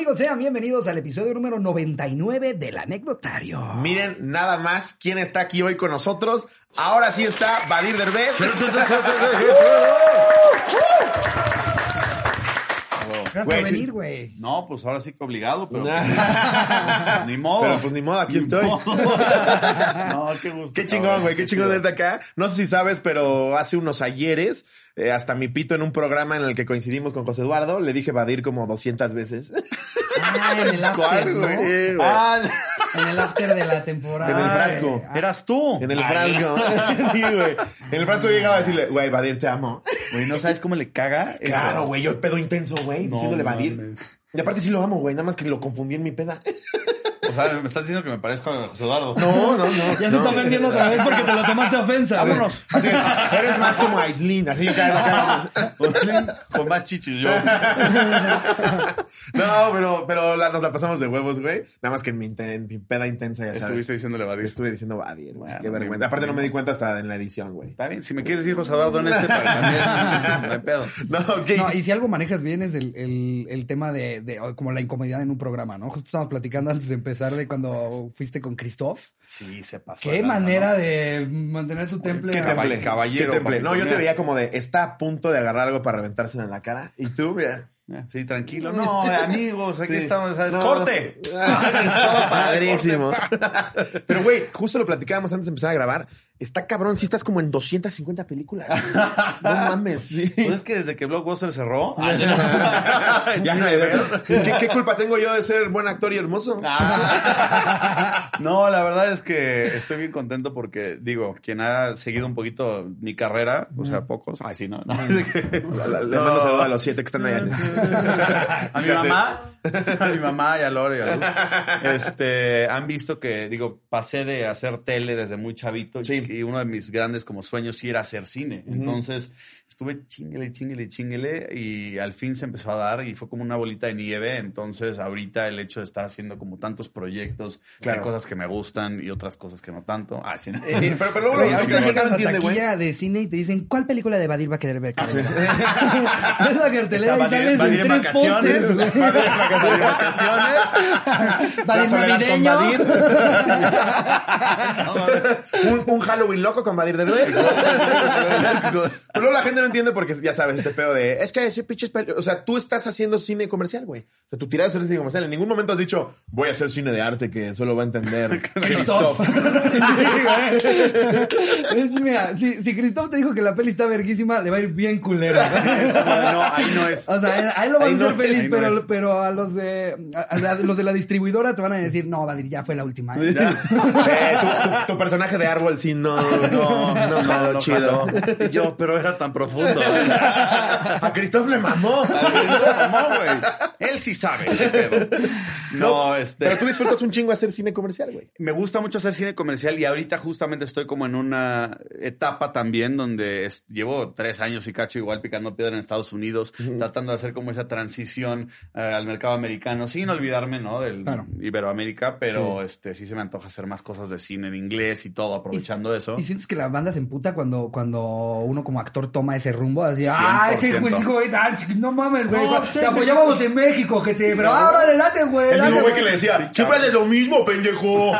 amigos? Sean bienvenidos al episodio número 99 del anecdotario. Miren nada más quién está aquí hoy con nosotros. Ahora sí está Badir Derbez. Gracias Güey, por sí. venir, güey. No, pues ahora sí que obligado, pero Nah. ni modo. Pero pues ni modo, aquí Ni estoy. modo. no, qué gusto. Qué chingón, güey, qué chingón de verte acá. No sé si sabes, pero hace unos ayeres, eh, hasta mi pito en un programa en el que coincidimos con José Eduardo, le dije Badir como 200 veces. Ah, en el after, güey. Ah, En el after de la temporada. En el frasco. Ah, eras tú. En el frasco. sí, güey. En el frasco llegaba a decirle, güey, Badir, te amo. Güey, ¿no sabes cómo le caga? eso? Claro, güey, yo pedo intenso, güey, No diciéndole Badir. mames. Y aparte sí lo amo, güey, nada más que lo confundí en mi peda. O sea, me estás diciendo que me parezco a José Eduardo. No, no, no. Ya se no. está ofendiendo otra vez porque te lo tomaste ofensa. Vámonos. Así, eres más como Aislinn, así que acá. Con más chichis yo. No, pero, pero la- nos la pasamos de huevos, güey. Nada más que en mi, inten- en mi peda intensa, ya sabes. Estuviste diciéndole Badir. Estuve diciendo Badir, güey. Bueno, Qué vergüenza. Aparte no me di cuenta hasta en la edición, güey. Está bien, si me quieres decir José Eduardo en este para también, no hay pedo. No, ok. No, y si algo manejas bien es el, el, el tema de, de como la incomodidad en un programa, ¿no? Justo estábamos platicando antes de empezar de cuando fuiste con Christoph. Sí, se pasó. Qué de manera de mantener su temple. ¿Qué temple? caballero, ¿Qué temple? No, yo te veía como de, está a punto de agarrar algo para reventárselo en la cara. Y tú, mira. Sí, tranquilo. No, amigos, aquí Sí. estamos. ¿sabes? No. ¡Corte! Todo padrísimo. Pero, güey, justo lo platicábamos antes de empezar a grabar. Está cabrón, si estás como en 250 películas. No mames. sí. Pues es que desde que Blockbuster cerró. Ya no hay ver. ¿Qué, qué culpa tengo yo de ser buen actor y hermoso? Ah. No, la verdad es que estoy bien contento porque, digo, quien ha seguido un poquito mi carrera, o sea, pocos. Ay, sí, no. no. Le mando saludos a los siete que están allá. A mi mamá, a mi mamá y a Lore y a Luz, este, han visto que, digo, pasé de hacer tele desde muy chavito Sí. Y uno de mis grandes como sueños sí era hacer cine. Entonces, estuve chinguele, chinguele, chinguele y al fin se empezó a dar y fue como una bolita de nieve. Entonces, ahorita el hecho de estar haciendo como tantos proyectos, Claro. de cosas que me gustan y otras cosas que no tanto. Ah, sí. Eh, Pero, pero luego ahorita que llegas a güey. taquilla de cine y te dicen, ¿cuál película de Badir va a querer ver? Ves la cartelera y sales Badir en tres vacaciones. Badir en vacaciones. Badir La navideño. Badir. un, un Halloween loco con Badir Derbez. Pero luego la gente no entiende porque ya sabes este pedo de es que ese pinche o sea, tú estás haciendo cine comercial, güey. O sea, tu tirada es hacer cine comercial. En ningún momento has dicho, voy a hacer cine de arte que solo va a entender Christoph. Christoph. Es, mira, si, si Christoph te dijo que la peli está verguísima, le va a ir bien culera. No, ahí no es. O sea, a él lo vas Ahí a hacer no- feliz, ahí no pero, pero a los de a, a los de la distribuidora te van a decir, no, Badir, ya fue la última. ¿eh". Eh, tu, tu- tu personaje de árbol sí no, no, no, jaló chido. jaló. Y yo, pero era tan profundo. A Christoph le mamó. No, güey. Él sí sabe. pedo. No, este. Pero tú disfrutas un chingo hacer cine comercial, güey. Me gusta mucho hacer cine comercial y ahorita justamente estoy como en una etapa también donde es- llevo tres años y cacho igual picando piedra en Estados Unidos, tratando de hacer como esa transición eh, al mercado americano, sin olvidarme, ¿no? Del Claro. Iberoamérica, pero este sí se me antoja hacer más cosas de cine en inglés y todo, aprovechando eso. Y sientes que la banda se emputa cuando, cuando uno como actor toma ese rumbo, así, ah, ese 100%. güey, sí, güey, ah, no mames, güey, No, te apoyábamos en México, gente, pero ahora le late, güey, El mismo güey que le decía, siempre haces lo mismo, pendejo.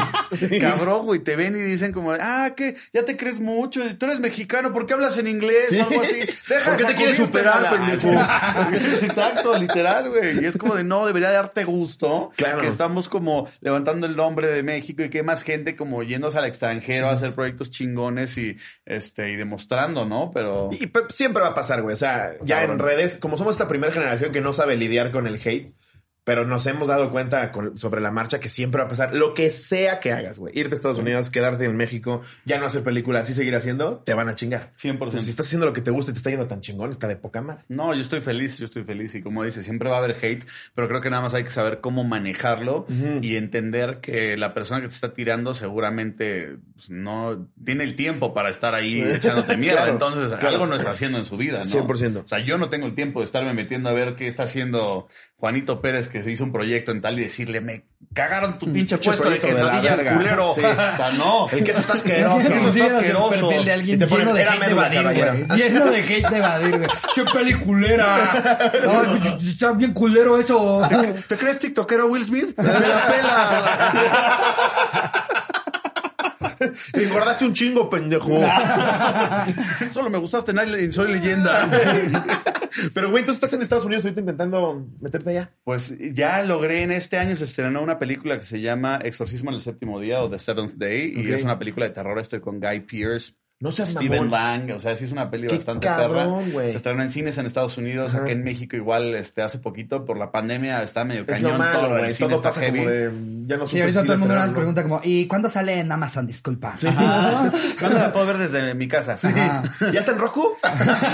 Cabrón, güey, te ven y dicen como, ah, que ya te crees mucho, tú eres mexicano, ¿por qué hablas en inglés o algo así? Deja ¿Por qué te quieres superar, pendejo? Exacto, literal, güey. Y es como de, no, debería darte gusto Claro. que estamos como levantando el nombre de México y que hay más gente como yéndose al extranjero a hacer proyectos chingones y, este, y demostrando, ¿no? Pero... Y siempre va a pasar, güey. O sea, ya en redes, como somos esta primera generación que no sabe lidiar con el hate, pero nos hemos dado cuenta con- sobre la marcha que siempre va a pasar. Lo que sea que hagas, güey. Irte a Estados Unidos, quedarte en México, ya no hacer películas y seguir haciendo, te van a chingar. 100%. Entonces, si estás haciendo lo que te gusta y te está yendo tan chingón, está de poca madre. No, yo estoy feliz, yo estoy feliz y como dice, siempre va a haber hate, pero creo que nada más hay que saber cómo manejarlo y entender que la persona que te está tirando seguramente pues, no tiene el tiempo para estar ahí echándote mierda, Claro, entonces claro. algo no está haciendo en su vida, ¿no? 100%. O sea, yo no tengo el tiempo de estarme metiendo a ver qué está haciendo Juanito Pérez que se hizo un proyecto en tal y decirle, me cagaron tu pinche Pinche puesto de de quesadillas, verga. culero. Sí. O sea, no. El queso está asqueroso. El queso está el asqueroso. perfil de Y alguien lleno de "Era hate de médula, Badir, caballero". güey. Lleno de hate de Badir, güey. Che peliculera. Ay, está bien culero eso. ¿Te crees tiktokero Will Smith? Me la pela. Te engordaste un chingo, pendejo. Solo me gustaste en Soy Leyenda. Pero, güey, tú estás en Estados Unidos ahorita intentando meterte allá. Pues ya logré en este año se estrenó una película que se llama Exorcismo en el séptimo día o The Seventh Day y es una película de terror. Estoy con Guy Pearce. No seas Steven mamón. Lang, o sea, sí es una peli Qué bastante cabrón, perra. Se estrenó en cines en Estados Unidos, Ajá. aquí en México igual, este, hace poquito por la pandemia está medio Es cañón todo lo del cine Todo está pasa heavy. como de... Ya no Sí, supe ahorita si todo el mundo la nos pregunta como, ¿y cuándo sale en Amazon? Disculpa. ¿Cuándo la puedo ver desde mi casa? ¿no? ¿Ya está en Roku?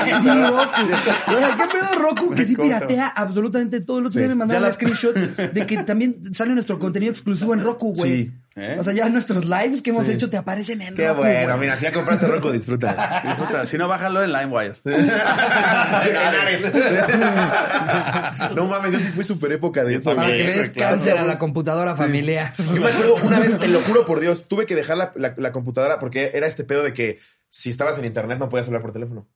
¿Qué pedo Roku que sí piratea absolutamente todo? El otro día Sí. me mandaron la- screenshot de que también sale nuestro contenido exclusivo en Roku, güey. Sí. ¿Eh? O sea, ya nuestros lives que hemos Sí. hecho te aparecen en Qué Roku, bueno. güey. Mira, si ya compraste Roku, disfruta. Disfruta. Si no, bájalo en LimeWire. No mames, yo sí fui súper época de eso. Para que le des cáncer a la computadora familiar. Yo me acuerdo una vez, te lo juro por Dios, tuve que dejar la, la- la computadora porque era este pedo de que si estabas en internet no podías hablar por teléfono.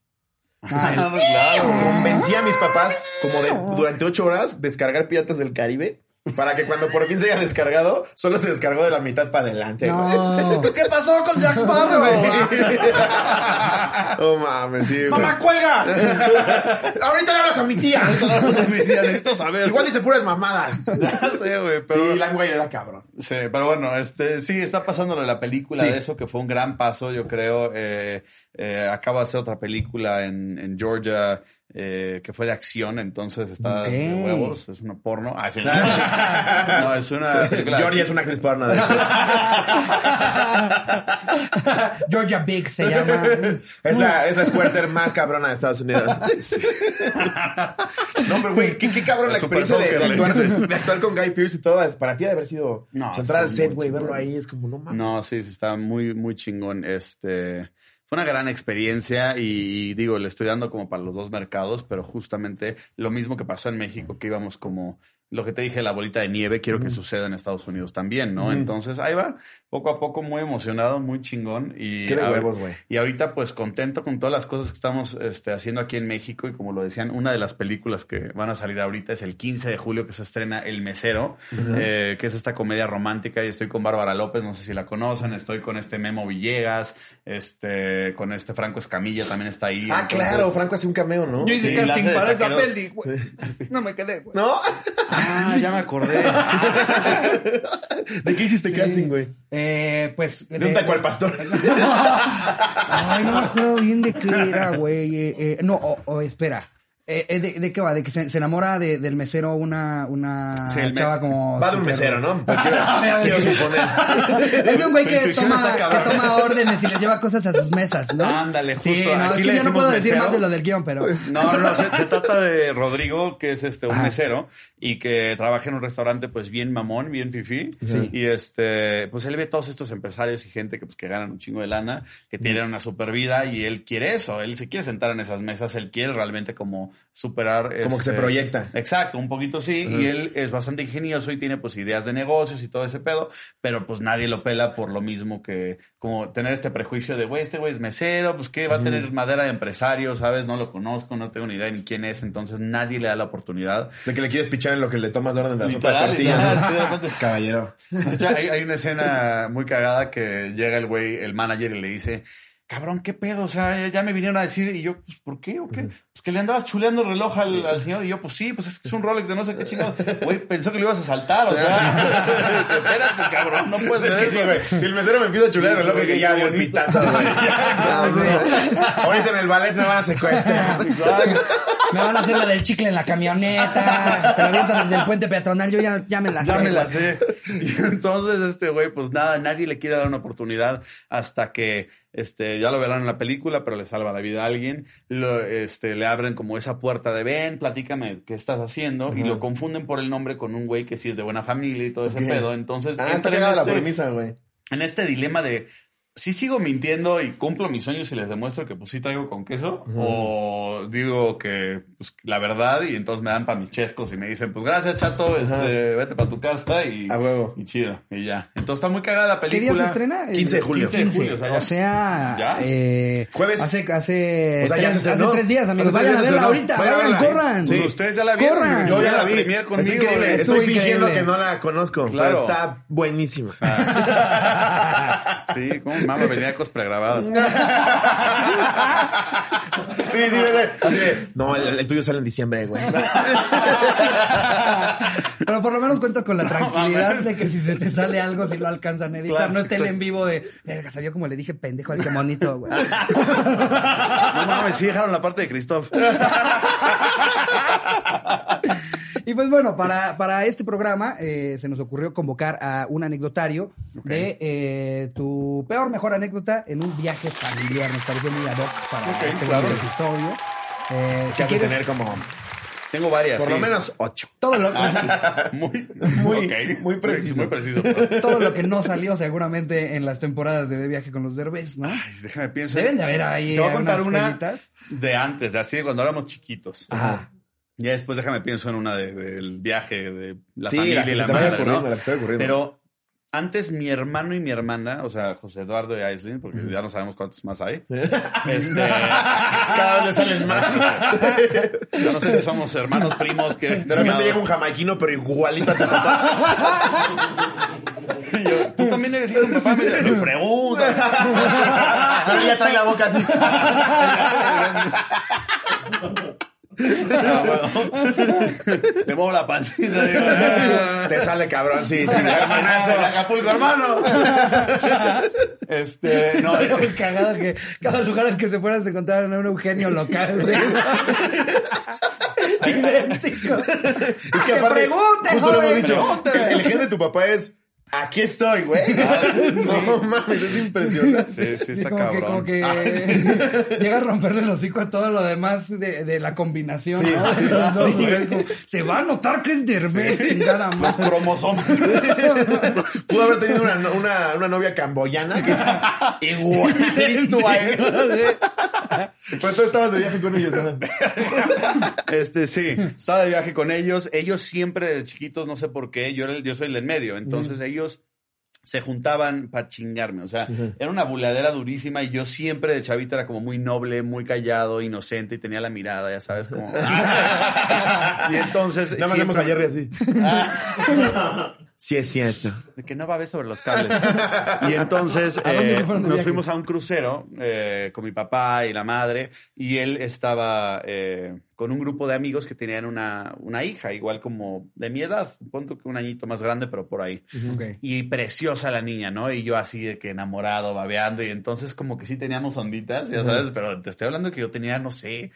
Ay, claro. Convencí a mis papás como de durante ocho horas descargar Piratas del Caribe para que cuando por fin se haya descargado, solo se descargó de la mitad para adelante. güey. No. ¿Qué pasó con Jack Sparrow? Oh mames, sí. güey. ¡Mamá, cuelga! Ahorita le hablas a mi tía. Mi tía, necesito saber. Igual dice puras mamadas. Ya sé, güey, pero... Sí, LimeWire era cabrón. Sí, pero bueno, este, sí, está pasándole la película Sí. de eso, que fue un gran paso, yo creo. Eh, eh, acaba de hacer otra película en, en Georgia eh, que fue de acción, entonces está Ok. de huevos, es una porno. Ah, sí, no. No, es una película. Georgia es una actriz porno. de hecho. Georgia Big se llama. Es la, es la squirter más cabrona de Estados Unidos. no, pero güey, qué, qué cabrón la experiencia de, de actuar, dicen. de actuar con Guy Pearce y todo. es- Para ti de haber sido No, o sea, entrar al set, güey, verlo ahí es como, no mames. No, sí, sí, está muy, muy chingón. Este, fue una gran experiencia y, digo, le estoy dando como para los dos mercados, pero justamente lo mismo que pasó en México, que íbamos como lo que te dije, la bolita de nieve, quiero que suceda en Estados Unidos también, ¿no? Entonces, ahí va, poco a poco, muy emocionado, muy chingón. Y, Qué de huevos, güey. y ahorita, pues, contento con todas las cosas que estamos este, haciendo aquí en México. Y como lo decían, una de las películas que van a salir ahorita es el 15 de julio que se estrena El Mesero, eh, que es esta comedia romántica. Y estoy con Bárbara López, no sé si la conocen. Estoy con este Memo Villegas, este, con este Franco Escamilla también está ahí. Ah, Entonces- claro, Franco hace un cameo, ¿no? Yo hice Sí, casting para esa peli, güey. No me quedé, güey. ¿No? Ah, ya me acordé. ¿De qué hiciste casting, güey? Eh, pues. De un taco al pastor. Ay, no me acuerdo bien de qué era, güey. Eh, eh, no, o, o espera. Eh, eh, de, de qué va? ¿De que se, se enamora de- del mesero una, una Sí, me- chava como... Va de un mesero, ¿no? Quiero, suponer. Es de un güey que toma, que órdenes y les lleva cosas a sus mesas, ¿no? Ándale, Sí, justo. no, Aquí es le que yo no decimos puedo decir más de lo del guion, pero... No, no, no, se, se trata de Rodrigo, que es este un Ajá. mesero y que trabaja en un restaurante pues bien mamón, bien fifí. Sí. Y este, pues él ve todos estos empresarios y gente que pues que ganan un chingo de lana, que tienen una super vida y él quiere eso, él se quiere sentar en esas mesas, él quiere realmente como superar Como que se este, proyecta. Exacto, un poquito sí, y él es bastante ingenioso y tiene pues ideas de negocios y todo ese pedo, pero pues nadie lo pela por lo mismo que como tener este prejuicio de, güey, este güey es mesero, pues que va a tener madera de empresario, ¿sabes? No lo conozco, no tengo ni idea ni quién es, entonces nadie le da la oportunidad. De que le quieres pichar en lo que le tomas la orden de la sopa de Literal, sí, de. Caballero. De hecho, hay, hay una escena muy cagada que llega el güey, el manager, y le dice, cabrón, ¿qué pedo? O sea, ya- ya me vinieron a decir, y yo, pues, ¿por qué? ¿O qué? Pues que le andabas chuleando el reloj al, al señor, y yo, pues sí, pues es que es un Rolex de no sé qué chingado. Güey, pensó que lo ibas a saltar, o sea, espérate, cabrón, no puedes Es hacer sí, eso. güey. Si el mesero me empieza a chulear el reloj, sí, que ya dio el pitazo, güey. Ya. Ahorita en el ballet me van a secuestrar. Me van a hacer la del chicle en la camioneta. Te la avientan desde el puente peatonal. Yo ya, ya me la sé. Ya me la sé. Y entonces, este güey, pues nada, nadie le quiere dar una oportunidad hasta que, este, ya lo verán en la película, pero le salva la vida a alguien. Lo, este, le abren como esa puerta de ven, platícame qué estás haciendo. Y lo confunden por el nombre con un güey que sí es de buena familia y todo ese pedo. Entonces, Ah, está en la este- premisa, güey. en este dilema de sí sigo mintiendo y cumplo mis sueños y les demuestro que pues sí traigo con queso o digo que pues la verdad y entonces me dan para mis chescos y me dicen pues gracias chato este, vete para tu casa y, A huevo. y chido y ya entonces está muy cagada la ¿Qué película día se estrena? 15 de julio. 15 de julio, o sea, ya. o sea, ¿Ya? eh, Jueves. Hace, hace, O sea, ya tres, se hace tres días, amigos. Vayan a verla ahorita. Vayan corran. Sí. Pues ustedes ya la vieron Corran. yo ya la vi. conmigo increíble. Estuvo Estoy fingiendo increíble. que no la conozco, Claro. pero está buenísima. sí como mama venía cosas pregrabadas Sí, sí, sí. Así de, no, el, el tuyo sale en diciembre, güey. Pero por lo menos cuentas con la tranquilidad de que si se te sale algo, si lo alcanzan a editar. Claro, no esté el en vivo de, verga, salió como le dije, pendejo al que monito, güey. no mames sí dejaron la parte de Christoph Y pues bueno, para, para este programa eh, se nos ocurrió convocar a un anecdotario de eh, tu peor, mejor anécdota en un viaje familiar. Nos pareció muy ad hoc para este claro. episodio. Eh, si quieres, tener como, tengo varias por lo menos, ocho. todo lo, muy Muy- ok, muy preciso. muy preciso todo lo que no salió seguramente en las temporadas de De Viaje con los Derbez, ¿no? Ay, déjame pienso Deben de haber ahí Te voy a contar una de antes, de así de cuando éramos chiquitos. Ajá. Ya después déjame pienso en una de- del viaje de la Sí, familia la y la madre, ¿no? la. Pero antes mi hermano y mi hermana, o sea, José Eduardo y Aislinn, porque ya no sabemos cuántos más hay. este, Cada vez le salen más. yo no sé si somos hermanos, primos, que De repente llega un jamaiquino, pero igualito a tu papá. Y yo, Tú también eres hijo de papá, me me pregunta. Pero ya trae la boca así. Le muevo la pancita, digo, "Ah". Te sale cabrón, sí, sí. Hermanazo. El Acapulco, hermano. Este, no, Estaría muy cagado que cada lugar al que se fueran se encontraran a un Eugenio local. Idéntico. Es que aparte, pregunte, justo lo hemos dicho, el gen de tu papá es, aquí estoy, güey. No mames, es impresionante. sí, sí está como cabrón. que, como que Ah, llega a romperle el hocico a todo lo demás de, de la combinación, Sí, ¿no? sí, De los dos, como, se va a notar que es Derbez, chingada Los madre. cromosomas. Pudo haber tenido una, no- una, una novia camboyana que es igualito a él. Pero tú estabas de viaje con ellos, ¿no? Este, sí, estaba de viaje con ellos. Ellos siempre de chiquitos, no sé por qué, yo, era el- yo soy el del medio. Entonces ellos se juntaban para chingarme. O sea, era una buleadera durísima y yo siempre de chavito era como muy noble, muy callado, inocente y tenía la mirada, ya sabes, como... y entonces... Nada más vemos a siempre- Jerry así. Sí, es cierto. de que no va a ver sobre los cables. Y entonces ¿A dónde eh, nos fuimos a un crucero eh, con mi papá y la madre y él estaba eh, con un grupo de amigos que tenían una, una hija, igual como de mi edad, punto que un añito más grande, pero por ahí. Y preciosa la niña, ¿no? Y yo así de que enamorado, babeando, y entonces como que sí teníamos onditas, ya sabes, pero te estoy hablando que yo tenía, no sé,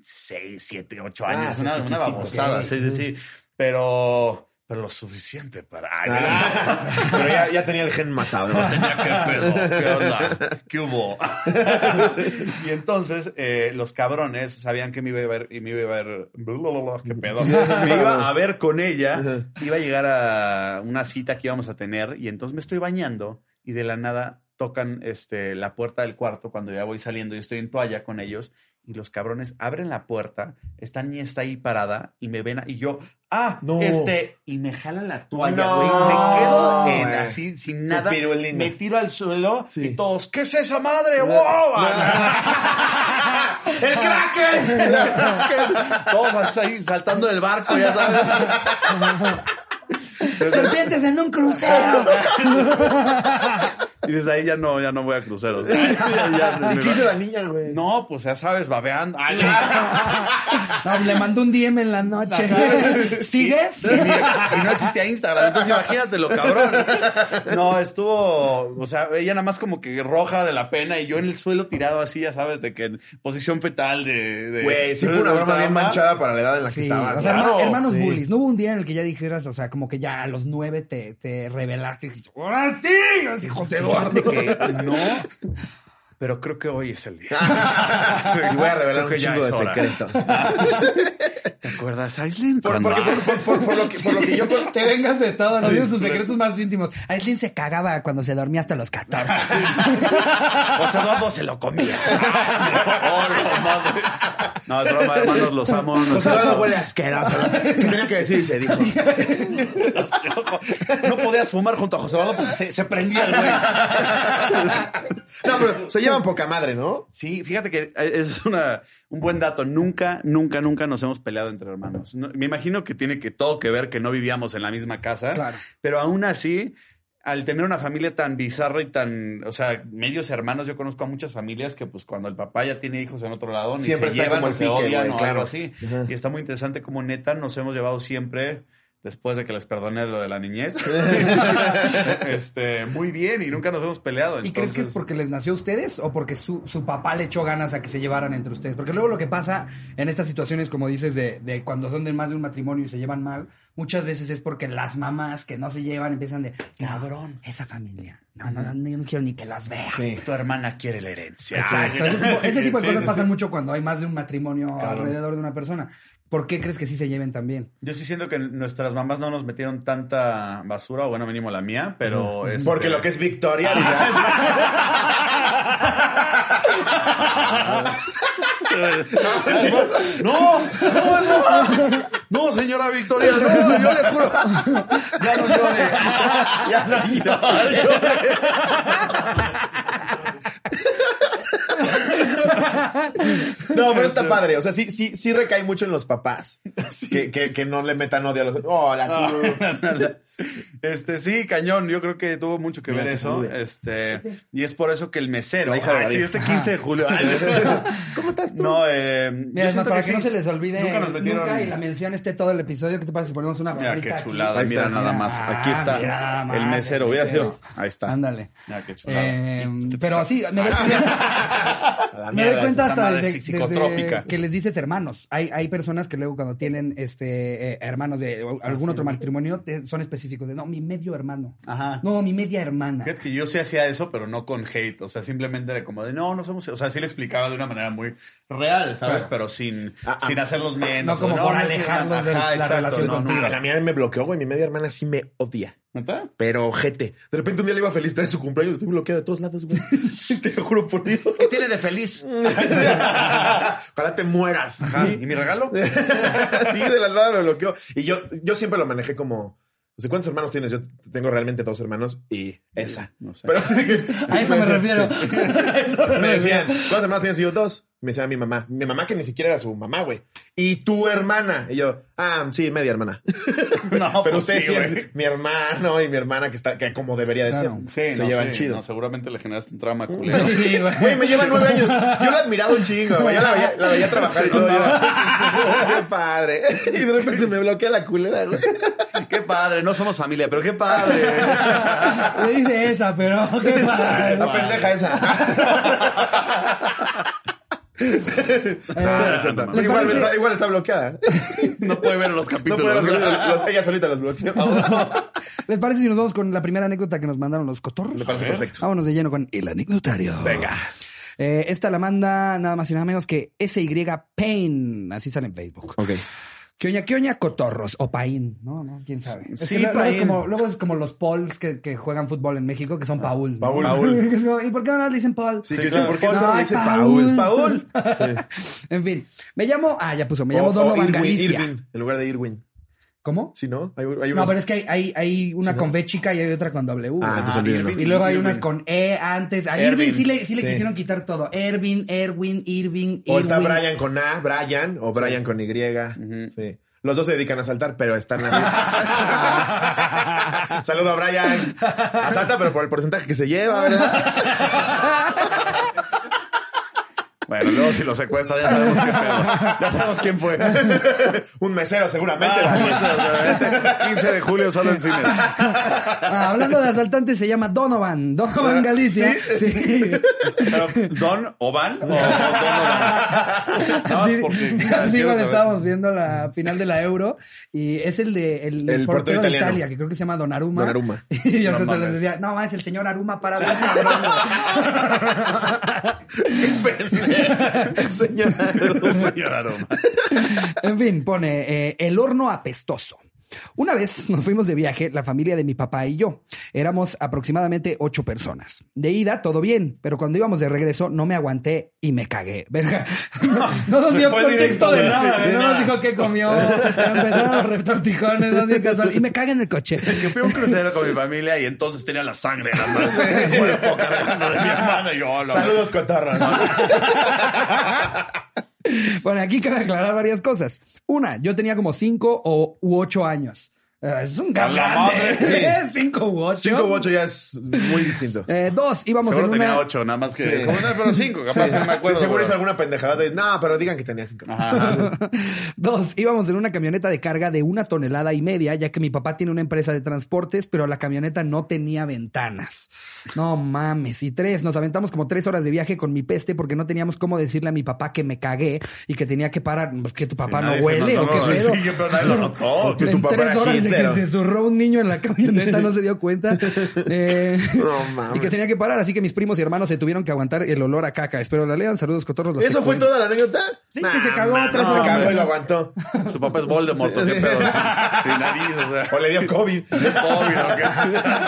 seis, siete, ocho Ah, años, sí, una, una babosada, sí, sí, sí. Pero, pero lo suficiente para... Ay, sí. Ah, Pero ya, ya tenía el gen matado. No tenía que pedo, ¿qué onda? ¿Qué hubo? y entonces eh, los cabrones sabían que me iba a ver y me iba a ver qué pedo. Me iba a ver con ella, iba a llegar a una cita que íbamos a tener y entonces me estoy bañando y de la nada tocan este la puerta del cuarto cuando ya voy saliendo y estoy en toalla con ellos y los cabrones abren la puerta, esta niña está ahí parada y me ven a- y yo, ah, No. este, y me jalan la toalla, No, güey, me quedo en, así sin nada, pirulina. me tiro al suelo Sí. y todos, ¿qué es esa madre? ¡Wow! ¡El Kraken! todos así saltando del barco, ya sabes. Serpientes en un crucero. Y desde ahí ya no, ya no voy a cruceros. Ya- ya- ¿Y qué hizo la niña, güey? No, pues ya sabes, babeando. Ay, No, le mandó un DM en la noche. ¿Sigues? Y, y no existía Instagram, entonces imagínatelo, cabrón. No, estuvo, o sea, ella nada más como que roja de la pena y yo en el suelo tirado así, ya sabes, de que en posición fetal de... de- Güey, sí fue una broma bien manchada para la edad en la que Sí, estabas. o sea, claro, herma- hermanos sí. bullies. No hubo un día en el que ya dijeras, o sea, como que ya a los nueve te, te revelaste y dijiste, ¡ahora sí! Así, José Eduardo. Fíjate que no, pero creo que hoy es el día. Y voy a revelar un chingo de hora. secretos. acuerdas, Aislinn? Por, Cuando- porque- por- por- por lo que, por lo que yo... Que vengas de todo, no Sí, digo sus secretos más íntimos. Aislinn se cagaba cuando se dormía hasta los 14. José Eduardo se lo comía. Oh, no, madre. No, es broma, hermanos, los amo. No, José Eduardo huele asqueroso. Se tenía que decir y se dijo. no podías fumar junto a José Eduardo porque se, se prendía el güey. No, pero se llevan poca madre, ¿no? Sí, fíjate que es una, un buen dato. Nunca, nunca, nunca nos hemos peleado entre hermanos. No- me imagino que tiene que todo que ver que no vivíamos en la misma casa. Claro. Pero aún así, al tener una familia tan bizarra y tan, o sea, medios hermanos, yo conozco a muchas familias que pues cuando el papá ya tiene hijos en otro lado, ni Siempre se llevan como o el se odian güey, o claro. algo así. Ajá. Y está muy interesante como neta nos hemos llevado siempre después de que les perdoné lo de la niñez. este, muy bien y nunca nos hemos peleado. ¿Y crees que es porque les nació a ustedes o porque su, su papá le echó ganas a que se llevaran entre ustedes? Porque luego lo que pasa en estas situaciones, como dices, de, de cuando son de más de un matrimonio y se llevan mal, muchas veces es porque las mamás que no se llevan empiezan de, cabrón, esa familia. No, no, no, yo no quiero ni que las vea. Sí. tu hermana quiere la herencia. Exacto. Ese tipo, ese tipo de Sí, cosas sí, pasan sí. mucho cuando hay más de un matrimonio Claro. alrededor de una persona. ¿Por qué crees que sí se lleven tan bien? Yo sí siento que nuestras mamás no nos metieron tanta basura, o bueno, mínimo la mía, pero... este- Porque lo que es Victoria. No, no, no, no, señora Victoria, no, yo le juro. Ya no llore. ya no llore. No, pero está padre. O sea, sí, sí, sí recae mucho en los papás. Que, que, que no le metan odio a los. Oh, la Este, sí, cañón. Yo creo que tuvo mucho que Mira ver eso. Este, y es por eso que el mesero. La hija de Ay, sí, este 15 de julio. Ay, ¿Cómo estás tú? No, eh. yo Mira, siento para que, sí. no se les olvide Nunca nos metieron. nunca y la mención esté todo el episodio, ¿qué te parece si ponemos una Mira qué chulada, Ahí mira está. nada más. Ah, Aquí está mira nada más, el mesero. Hubiera sido. Ahí está. Ándale. Mira qué chulada. Eh, pero sí, me doy, A la me doy cuenta hasta desde, desde que les dices hermanos. Hay, hay personas que luego cuando tienen este eh, hermanos de algún otro matrimonio son específicos de no, mi medio hermano. Ajá. No, mi media hermana. Fíjate que yo sí hacía eso, pero no con hate. O sea, simplemente de como de no, no somos. O sea, sí lo explicaba de una manera muy real, ¿sabes? Claro. Pero sin, Ah, ah. sin hacerlos menos. No como o por es alejarlos de Ajá, la exacto, relación no, contigo. no. A la mía me bloqueó, güey. Mi media hermana sí me odia. ¿Neta? Pero ojete. De repente un día le iba feliz traer su cumpleaños. Estoy bloqueado de todos lados, güey. Te lo juro por Dios. ¿Qué tiene de feliz? Ojalá te mueras. Ajá. ¿Y mi regalo? sí, de la nada me bloqueó. Y yo, yo siempre lo manejé como. No sé cuántos hermanos tienes. Yo tengo realmente dos hermanos y esa. No sé. Pero, A eso me refiero. Me decían. ¿cuántos hermanos tienes? Y yo, dos. Me decía mi mamá. Mi mamá que ni siquiera era su mamá, güey. Y tu hermana. Y yo, ah, sí, media hermana. No, Pero pues usted sí, es mi hermano y mi hermana que está, que como debería de Claro. ser. Sí, Se no, llevan sí, chido. No, seguramente le generaste un trama culero. Sí, güey. Me lleva nueve años. Yo la admiraba un chingo, güey. Yo la veía, la veía trabajar y todo. yo, Qué padre. Y de repente me bloquea la culera, güey. qué padre, no somos familia, pero qué padre. Le dice esa, pero qué padre. La pendeja esa. Ah. ¿Le igual, está, igual está bloqueada. No puede ver los No capítulos. puede los- los- ella solita los bloqueó. ¿Les parece si nos vamos con la primera anécdota que nos mandaron los cotorros? Me parece perfecto. Vámonos de lleno con el anecdotario. Venga. Eh, esta la manda nada más y nada menos que SY Pain. Así sale en Facebook. Ok. Quioña, quioña, cotorros. O Paín, ¿no? ¿no? ¿Quién sabe? Es Sí, que luego, es como, luego es como los Pauls que, que juegan fútbol en México, que son Paul. ¿no? Paul. Paul. ¿Y por qué no le dicen Paul? Sí, Sí, que claro. ¿por qué No, no le ay, dice Paul. Paul? En fin, me llamo... Ah, ya puso. Me llamo o Donovan Irwin, Galicia. Irwin, en lugar de Irwin. ¿Cómo? Sí, ¿no? Hay, hay No, pero es que hay, hay, hay una con B chica y hay otra con W. Ah, entonces olvídalo. Irving. Y luego hay Irving. unas con E antes. A. Irving sí le, sí le Sí. quisieron quitar todo. Ervin, Erwin, Irving, O está. Brian con A, Brian, o Brian con Y. Sí. Los dos se dedican a saltar, pero están ahí. Saludo a Brian. Asalta, pero por el porcentaje que se lleva, ¿verdad? Bueno, luego si lo secuestra ya sabemos qué pedo. Ya sabemos quién fue. Un mesero, seguramente. Ah, 15 de julio solo en cines. Ah, hablando de asaltantes, se llama Donovan. Donovan Galicia. Sí. Pero, ¿Don o Van? ¿O, o Don o Van? No, Sí, porque, sí, saber. estábamos viendo la final de la Euro y es el de el, El portero portero de. Italia, que creo que se llama Donnarumma. Donnarumma. Y yo No les decía, no, es el señor Aruma para ver Señor aroma. Señor aroma. En fin, pone eh, el horno apestoso. Una vez nos fuimos de viaje, la familia de mi papá y yo. Éramos aproximadamente ocho personas. De ida, todo bien, pero cuando íbamos de regreso, no me aguanté y me cagué. Verga. No, no nos dio contexto de nada. no nada. nos dijo qué comió. Empezaron los retortijones, no dio casual. Y me cagué en el coche. Que fui a un crucero con mi familia y entonces tenía la sangre en las manos. El cuerpo cargando de mi hermana y yo. "Oh, la- Saludos, cotorros. Bueno, aquí cabe aclarar varias cosas. Una, yo tenía como cinco o, u ocho años. Eh, Es un grande. madre, sí. cinco u ocho. 5 u 8 ya es muy distinto. Eh, dos, íbamos Seguro en tenía una... ocho, nada más que. Sí. es como, no, pero cinco, capaz Sí, que no me acuerdo. sí, seguro pero- hizo alguna pendejada de, no, pero digan que tenía 5. Ajá, ajá. Dos, íbamos en una camioneta de carga de una tonelada y media, ya que mi papá tiene una empresa de transportes, pero la camioneta no tenía ventanas. No mames. Y tres, nos aventamos como tres horas de viaje con mi peste porque no teníamos cómo decirle a mi papá que me cagué y que tenía que parar. Pues que tu papá no huele o pedo. Sí, pero nadie lo notó. Que tu papá que se zurró un niño en la camioneta, no se dio cuenta. Eh, No mames. y que tenía que parar, así que mis primos y hermanos se tuvieron que aguantar el olor a caca. Espero la lean. Saludos, cotorros. los ¿Eso fue toda la anécdota? Sí, que se cagó mames, tres no, se cagó y lo aguantó. Su papá es Voldemort, ¿o qué pedo? Sin, sin nariz, o sea. O le dio COVID. Obvio, ¿o qué?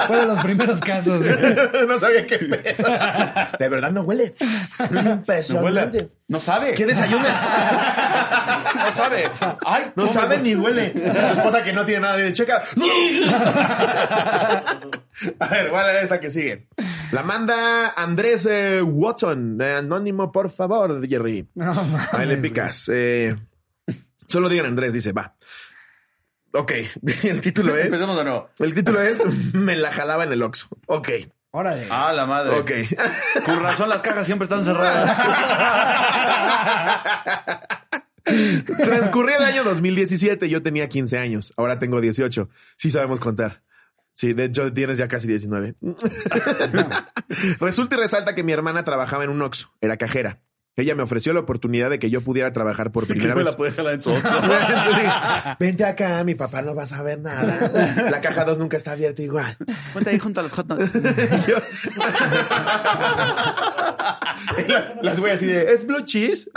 Fue de los primeros casos. no sabía qué pedo. De verdad no huele. Es No, huele. No sabe. ¿Qué desayunas? No sabe. Ay, No ¿cómo? sabe ni huele. Su esposa que no tiene nada de checa. A ver, ¿cuál es esta que sigue? La manda Andrés eh, Watson. Eh, anónimo, por favor, Jerry. No, Ahí le picas. Eh, solo digan Andrés, dice, va. Ok, el título es... Empecemos de nuevo. El título es Me la jalaba en el Oxxo. Ok, Órale. Ah, la madre. ok. Con razón las cajas siempre están cerradas. Transcurría el año 2017, yo tenía 15 años, ahora tengo 18. Sí sabemos contar. Sí, de hecho tienes ya casi 19. Resulta y resalta que mi hermana trabajaba en un Oxxo, era cajera. Ella me ofreció la oportunidad de que yo pudiera trabajar por primera me vez. la puede jalar en su. Sí. Vente acá, mi papá no va a saber nada. La caja 2 nunca está abierta igual. Ponte ahí junto a los hot dogs. Yo- Las voy así de, ¿es blue cheese?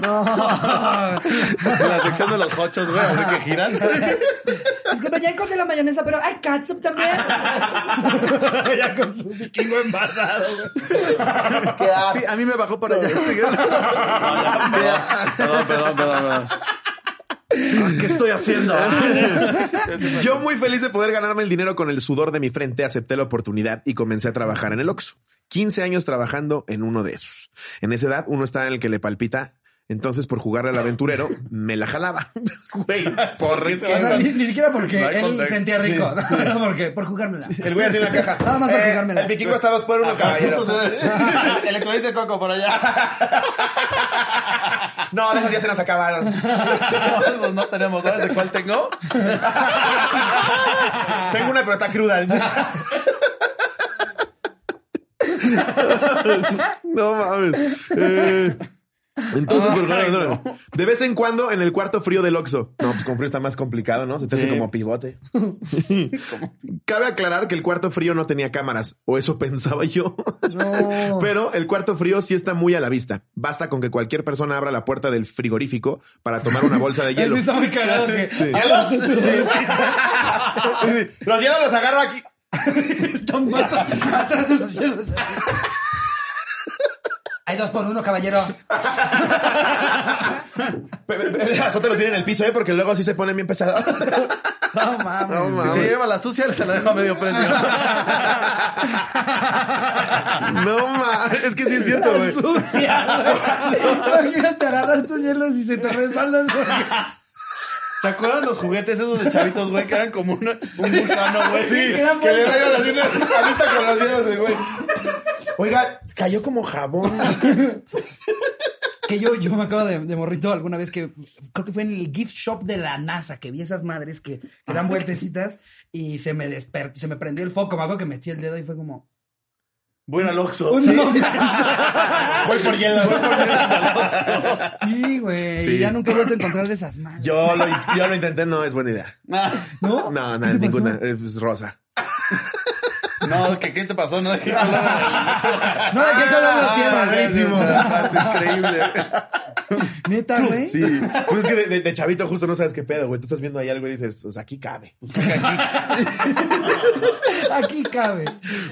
No. La sección de los hochos, güey, así que giran. Disculpa, ya encontré la mayonesa, pero hay catsup también. ya con su vikingo embarrado. ¿Qué haces? Sí, a mí me bajó por allá. No, ya, perdón, perdón, perdón, perdón. ¿Qué estoy haciendo? Yo muy feliz de poder ganarme el dinero con el sudor de mi frente, acepté la oportunidad y comencé a trabajar en el Oxxo. 15 años trabajando en uno de esos. En esa edad uno está en el que le palpita. Entonces, por jugarle al aventurero, me la jalaba. Güey, por qué ni, ni siquiera porque No él contexto. sentía rico. Sí, No, porque por jugármela. El güey así en la caja. Nada más por Eh, jugármela. El vikingo está dos por uno, caballero. Electrolite de coco por allá. No, de esos ya se nos acabaron. No, esos no tenemos. ¿Sabes de cuál tengo? Tengo una, pero está cruda. No mames. Eh, entonces, por Ay, favor, no. de vez en cuando en el cuarto frío del Oxxo. No, pues con frío está más complicado, ¿no? Se te hace como pivote. Cabe aclarar que el cuarto frío no tenía cámaras, o eso pensaba yo. No. Pero el cuarto frío sí está muy a la vista. Basta con que cualquier persona abra la puerta del frigorífico para tomar una bolsa de hielo. Él está muy cagado que. Sí. ¿Hielos? Sí. Los hielos los agarro aquí. Atrás de los hielos. Hay dos por uno, caballero. Azótelos bien en el piso, ¿eh? Porque luego sí se ponen bien pesados. No mames. No, Si mames. se lleva la sucia, se la dejo a medio precio. No mames, es que sí es cierto, güey. Sucia, güey. Imagínate agarrar tus hielos y se te resbalan. güey. ¿Se acuerdan los juguetes esos de chavitos, güey? Que eran como una- un gusano, güey. Sí, que le traigo las. Ahí está con los hielos de güey. Oiga, cayó como jabón. Que yo, yo me acabo de, de morrito alguna vez que creo que fue en el gift shop de la NASA que vi esas madres que, que dan vueltecitas y se me despertó, se me prendió el foco. Me acuerdo que metí el dedo y fue como Bueno al Oxxo. un Sí. momento. Voy por hielo. Sí, güey. Sí. Ya nunca he vuelto a encontrar de esas madres. Yo lo, yo lo intenté, no es buena idea. ¿No? No, ¿Qué nada, te ninguna. pasó? Es rosa. No, ¿qué, ¿qué te pasó? No, ¿de qué color era No, ¿de qué color lo tiene? Ah. Es increíble. Neta, güey. Sí, pues es que de, de- de chavito justo no sabes qué pedo, güey. Tú estás viendo ahí algo y dices, pues aquí cabe. Aquí cabe.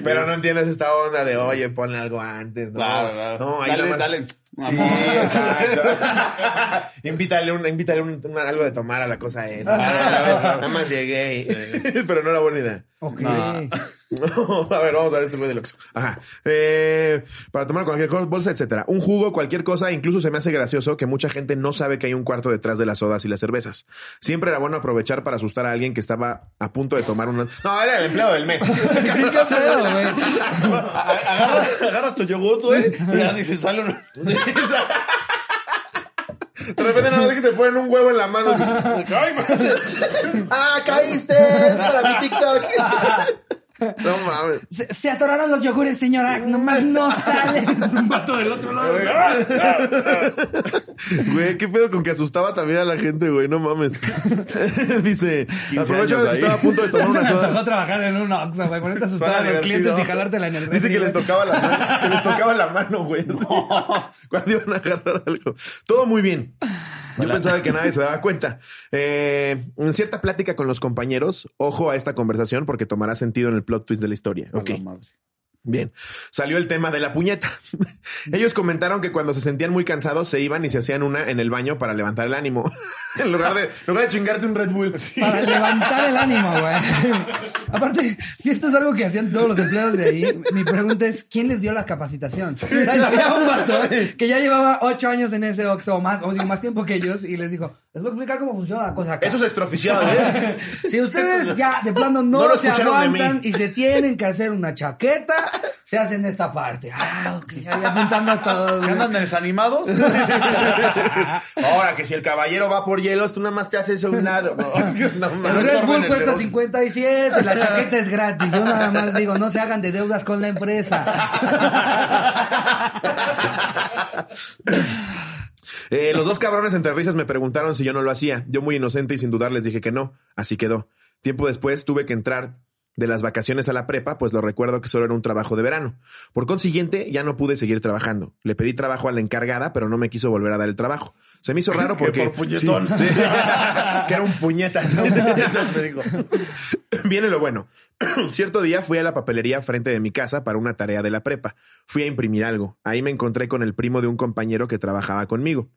Pero no entiendes esta onda de, oye, ponle algo antes, ¿no? Claro, claro. No, ahí dale, dale. Sí, exacto. invítale un, invítale un- un- algo de tomar a la cosa esa. Nada más llegué. y- Pero no era buena idea. Ok. No. No, a ver, vamos a ver este güey del Oxxo. Ajá. Eh, para tomar cualquier cosa, bolsa, etcétera. Un jugo, cualquier cosa, incluso se me hace gracioso que mucha gente no sabe que hay un cuarto detrás de las sodas y las cervezas. Siempre era bueno aprovechar para asustar a alguien que estaba a punto de tomar una... No, era el empleado del mes. Agarras, agarras tu yogur, güey, y ya dices, sale un... De repente nada más que te ponen un huevo en la mano. así. ¡Ah, caíste! Es para mi TikTok. No mames. Se, se atoraron los yogures, señora. Nomás no sale. Un vato del otro lado. Güey, qué pedo con que asustaba también a la gente, güey, no mames. Dice, 15 aprovecho que ahí. estaba a punto de tomar una me soda. antojó trabajar en un Oxxo, güey. Ponerte a asustar a los clientes y jalártela en el Dice que les tocaba la mano, que les tocaba la mano, güey. Cuando iban a agarrar algo. Todo muy bien. Yo pensaba que nadie se daba cuenta. Eh, en cierta plática con los compañeros, ojo a esta conversación porque tomará sentido en el plot twist de la historia. Ok. La madre. Bien, salió el tema de la puñeta. Ellos comentaron que cuando se sentían muy cansados se iban y se hacían una en el baño para levantar el ánimo. en, lugar de, en lugar de chingarte un Red Bull. Para levantar el ánimo, güey. Aparte, si esto es algo que hacían todos los empleados de ahí, mi pregunta es, ¿quién les dio la capacitación? ¿Sabes? Había un que ya llevaba ocho años en ese Oxxo o más, o digo, más tiempo que ellos, y les dijo, les voy a explicar cómo funciona la cosa acá. Eso es extraoficial, ¿eh? Si ustedes ya de plano no, se aguantan y se tienen que hacer una chaqueta, se hacen esta parte. Ah, ok, ahí apuntando a todos. ¿Se andan desanimados? Ahora que si el caballero va por hielos, tú nada más te haces a un lado. No, es que no El. Red Bull cuesta dedo. 57, la chaqueta es gratis. Yo nada más digo, no se hagan de deudas con la empresa. Eh, los dos cabrones entre risas me preguntaron si yo no lo hacía. Yo muy inocente y sin dudar les dije que no. Así quedó. Tiempo después tuve que entrar de las vacaciones a la prepa, pues lo recuerdo que solo era un trabajo de verano. Por consiguiente, ya no pude seguir trabajando. Le pedí trabajo a la encargada, pero no me quiso volver a dar el trabajo. Se me hizo raro Que porque... por puñetón. Sí, sí. que era un puñeta. me dijo. Viene lo bueno. Cierto día fui a la papelería frente de mi casa para una tarea de la prepa. Fui a imprimir algo. Ahí me encontré con el primo de un compañero que trabajaba conmigo.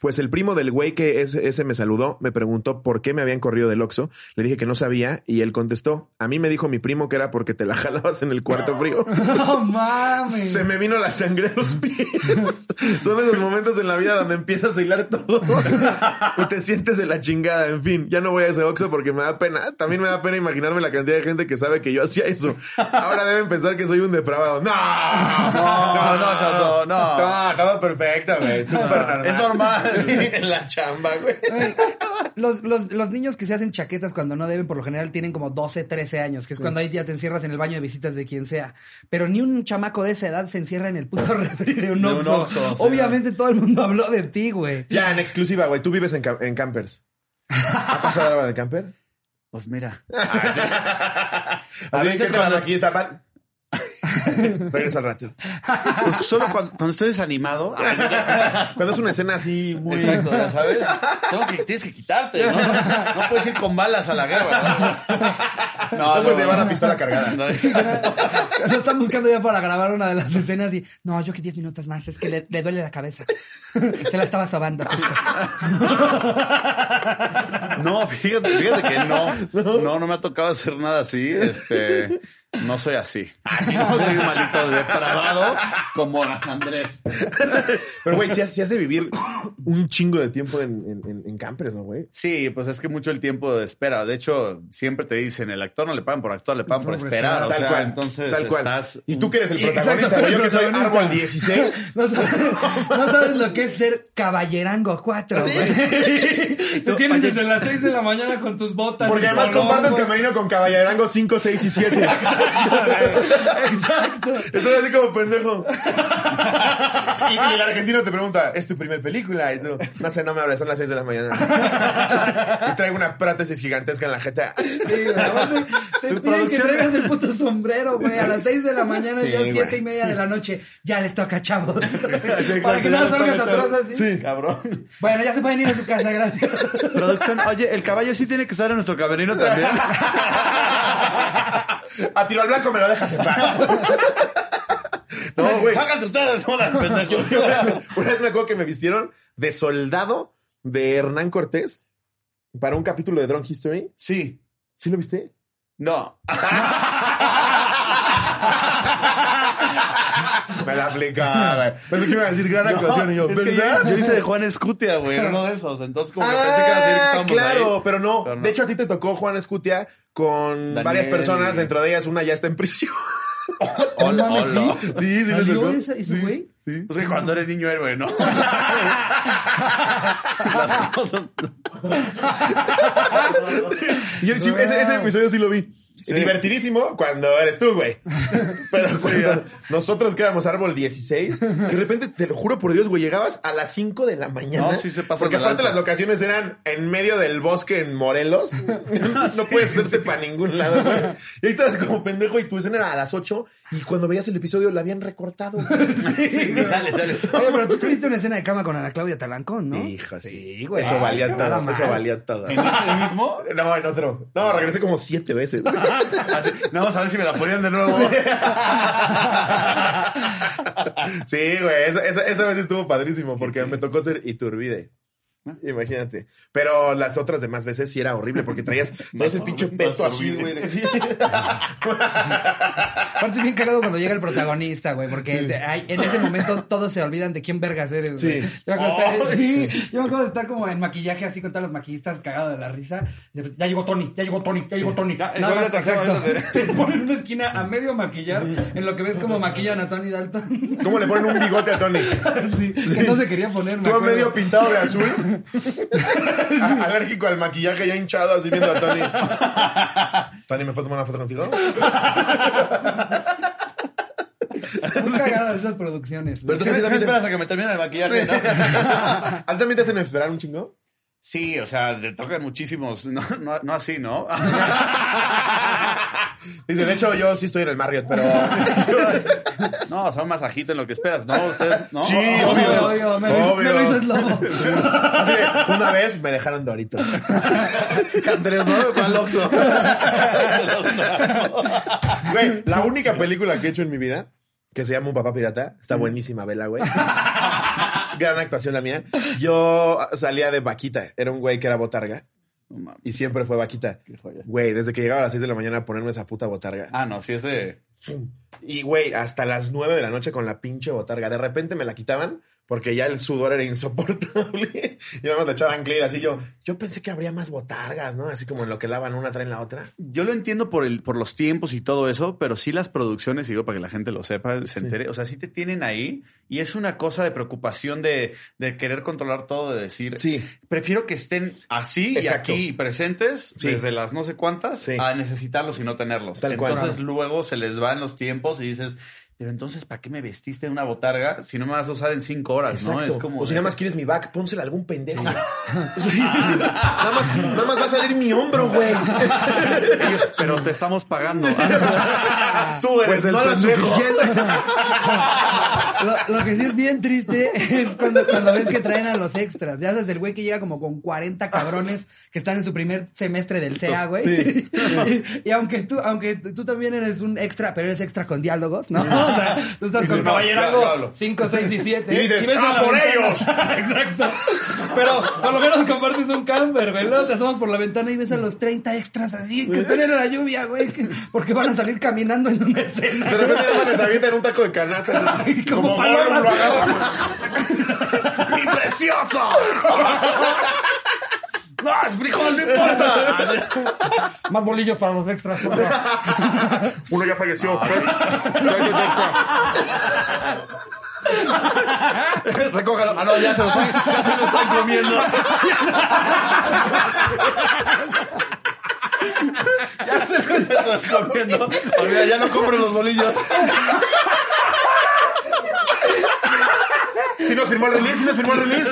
Pues el primo del güey que ese, ese me saludó me preguntó por qué me habían corrido del Oxxo. Le dije que no sabía y él contestó, a mí me dijo mi primo que era porque te la jalabas en el cuarto frío. No mames. Se me vino la sangre a los pies. Son esos momentos en la vida donde empiezas a hilar todo y te sientes de la chingada. En fin, ya no voy a ese Oxxo porque me da pena. También me da pena imaginarme la cantidad de gente que sabe que yo hacía eso. Ahora deben pensar que soy un depravado. No, No, no, chato, no. No, todo perfecto, güey. Súper normal. Es normal. en la chamba, güey. Los, los, los niños que se hacen chaquetas cuando no deben, por lo general tienen como 12, 13 años, que es cuando ahí ya te encierras en el baño de visitas de quien sea. Pero ni un chamaco de esa edad se encierra en el puto refri de un De. Obviamente todo el mundo habló de ti, güey. Ya, en exclusiva, güey. Tú vives en, en campers. ¿Ha pasado algo de camper? Pues mira. Así veces que cuando- aquí está mal. Regreso al rato. Pues solo cuando, cuando estoy desanimado. Cuando es una escena así muy. Exacto, ya sabes. Tengo que, tienes que quitarte, ¿no? No puedes ir con balas a la guerra. No, No puedes llevar la pistola cargada. No, Lo están buscando ya para grabar una de las escenas y no, yo que 10 minutos más, es que le, le duele la cabeza. Se la estaba sobando justo. No, fíjate, fíjate que no. No, no me ha tocado hacer nada así. Este, no soy así. Así no soy un malito depravado como Andrés. Pero, güey, si has, sí has de vivir un chingo de tiempo en, en, campers, ¿no, güey? Sí, pues es que mucho el tiempo de espera. De hecho, siempre te dicen, el actor no le pagan por actuar, le pagan por Por esperar. O tal sea, cual. entonces tal cual. estás... Y tú que eres el Exacto, protagonista, tú eres Yo que soy árbol 16. No sabes, no sabes lo que es ser caballerango 4, güey. Te tienes desde las 6 de la mañana con tus botas. Porque además compartes camerino con Caballerango 5, 6 y 7. Exacto. Estoy así como pendejo. Y, y el argentino te pregunta, ¿es tu primer película? Y tú, no sé, no me hables, son las 6 de la mañana. y traigo una prótesis gigantesca en la jeta. Sí, te Tu piden que producción- traigas el puto sombrero, güey, a las 6 de la mañana Sí, y ya güey. siete y media de la noche. Ya les toca, chavos. exacto, Para que no salgas atrás así. Sí. Cabrón. Bueno, ya se pueden ir a su casa, gracias. Producción, oye, el caballo sí tiene que estar en nuestro camerino también. A tiro al blanco me lo dejas en paz. No, güey. Sáquense ustedes, pendejo. Una vez me acuerdo que me vistieron de soldado de Hernán Cortés para un capítulo de Drone History. Sí. ¿Sí lo viste? No. Me la aplicaba, güey. Pensé que iba a decir gran actuación y yo, yo, yo hice de Juan Escutia, güey, era uno de esos. Entonces, como que pensé que iba a decir que Ah, estábamos claro, ahí. pero no. Pero no. De hecho, a ti te tocó Juan Escutia con Daniel. varias personas. Dentro de ellas, una ya está en prisión. Mames, hola. ¿sí? Sí, ¿Salió ese- ese güey? Sí. Pues que cuando eres niño héroe, ¿no? Las cosas. Yo, sí, ese, ese episodio sí lo vi. Divertidísimo cuando eres tú, güey. Pero cuando nosotros que éramos árbol 16, que de repente, te lo juro por Dios, güey, llegabas a las 5 de la mañana. No, sí se pasan Porque aparte lanza. las locaciones eran en medio del bosque en Morelos. no puedes irte para ningún lado, güey. Y ahí estabas como pendejo y tu escena era a las 8 y cuando veías el episodio la habían recortado. güey. Sí, me sale, sale. Oye, pero tú tuviste una escena de cama con Ana Claudia Talancón, ¿no? Hijo, sí. Sí, güey. Eso valía todo. Eso valía todo. ¿En ese mismo? No, en otro. No, regresé como siete veces. Así, no, vamos a ver si me la ponían de nuevo. Sí, güey, esa, esa, esa vez estuvo padrísimo porque me tocó ser Iturbide. Imagínate. Pero las otras demás veces sí era horrible porque traías, traías el pinche peto así, güey. Aparte es bien cagado cuando llega el protagonista, güey, porque te- hay- en ese momento todos se olvidan de quién vergas eres, güey. Sí. Yo me acuerdo de estar, Ay, sí, yo me acuerdo de estar como en maquillaje así con todos los maquillistas cagados de la risa. Ya llegó Tony, ya llegó Tony, ya llegó Tony. Ya, Nada más, exacto. Te ponen en una esquina a medio maquillar en lo que ves como maquillan a Tony Dalton. ¿Cómo le ponen un bigote a Tony? Sí, que no se quería poner, Tú acuerdo. medio pintado de azul. A- Alérgico al maquillaje, ya hinchado, así viendo a Tony. Tony, ¿me puedo tomar una foto contigo? Muy cagadas esas producciones. Pero tú sí, también- esperas a que me termine el maquillaje, ¿no? ¿A ti también te hacen esperar un chingo? Sí, o sea, te tocan muchísimos. No, no, no así, ¿no? Dice, de hecho, yo sí estoy en el Marriott, pero... No, son masajito en lo que esperas, ¿no? Usted, ¿no? Sí, Obvio, obvio. obvio, me, lo hizo- me lo hizo. Así de, una vez me dejaron Doritos. Andrés, ¿no? ¿Cuál Oxxo? Güey, la única película que he hecho en mi vida, que se llama Un papá pirata, está buenísima, vela, güey. Gran actuación la mía. Yo salía de vaquita, era un güey que era botarga No y siempre fue vaquita. qué joya. Güey, desde que llegaba a las 6 de la mañana a ponerme esa puta botarga. Ah, no, sí es de... Y güey, hasta las 9 de la noche con la pinche botarga. De repente me la quitaban porque ya el sudor era insoportable. y nada más le echaban glitter así yo. Yo pensé que habría más botargas, ¿no? Así como en lo que lavan una traen la otra. Yo lo entiendo por el, por los tiempos y todo eso, pero sí las producciones, digo, para que la gente lo sepa, se entere. O sea, sí te tienen ahí y es una cosa de preocupación de, de querer controlar todo, de decir, Sí. prefiero que estén así Exacto. y aquí presentes Sí. desde las no sé cuántas Sí. a necesitarlos y no tenerlos. Tal cual. Entonces luego se les van los tiempos y dices, pero entonces, ¿para qué me vestiste en una botarga si no me vas a usar en cinco horas? ¿no? Es como o si nada más quieres mi back, pónsela a algún pendejo. Sí. nada, más, nada más va a salir mi hombro, güey. Ellos, pero te estamos pagando. Tú eres Pues el no lo pendejo. Lo, lo que sí es bien triste es cuando, cuando ves que traen a los extras. Ya sabes, el güey que llega como con 40 cabrones que están en su primer semestre del CEA, güey. Sí. Y, y aunque tú, aunque tú también eres un extra, pero eres extra con diálogos, ¿no? O sea, tú estás con hablo. 5, 6 y 7. Y dices, ¡ah, por ellos! Exacto. Pero por lo menos compartes un camper, güey. Luego te asomas por la ventana y ves a los 30 extras así que están en la lluvia, güey. que- Porque van a salir caminando en una escena. De repente más les avientan un taco de canasta. Como Como paloma. Gollum lo agarra. ¡Mi precioso! ¡No, es frijol, no importa! Más bolillos para los extras, por favor. Uno ya falleció. Extra. Recójalo. Ah, no, ya se lo están, ya se lo están comiendo. Ya se lo Estás comiendo. Olvida, ya no compro los bolillos. Si nos firmó el release, si nos firmó el release.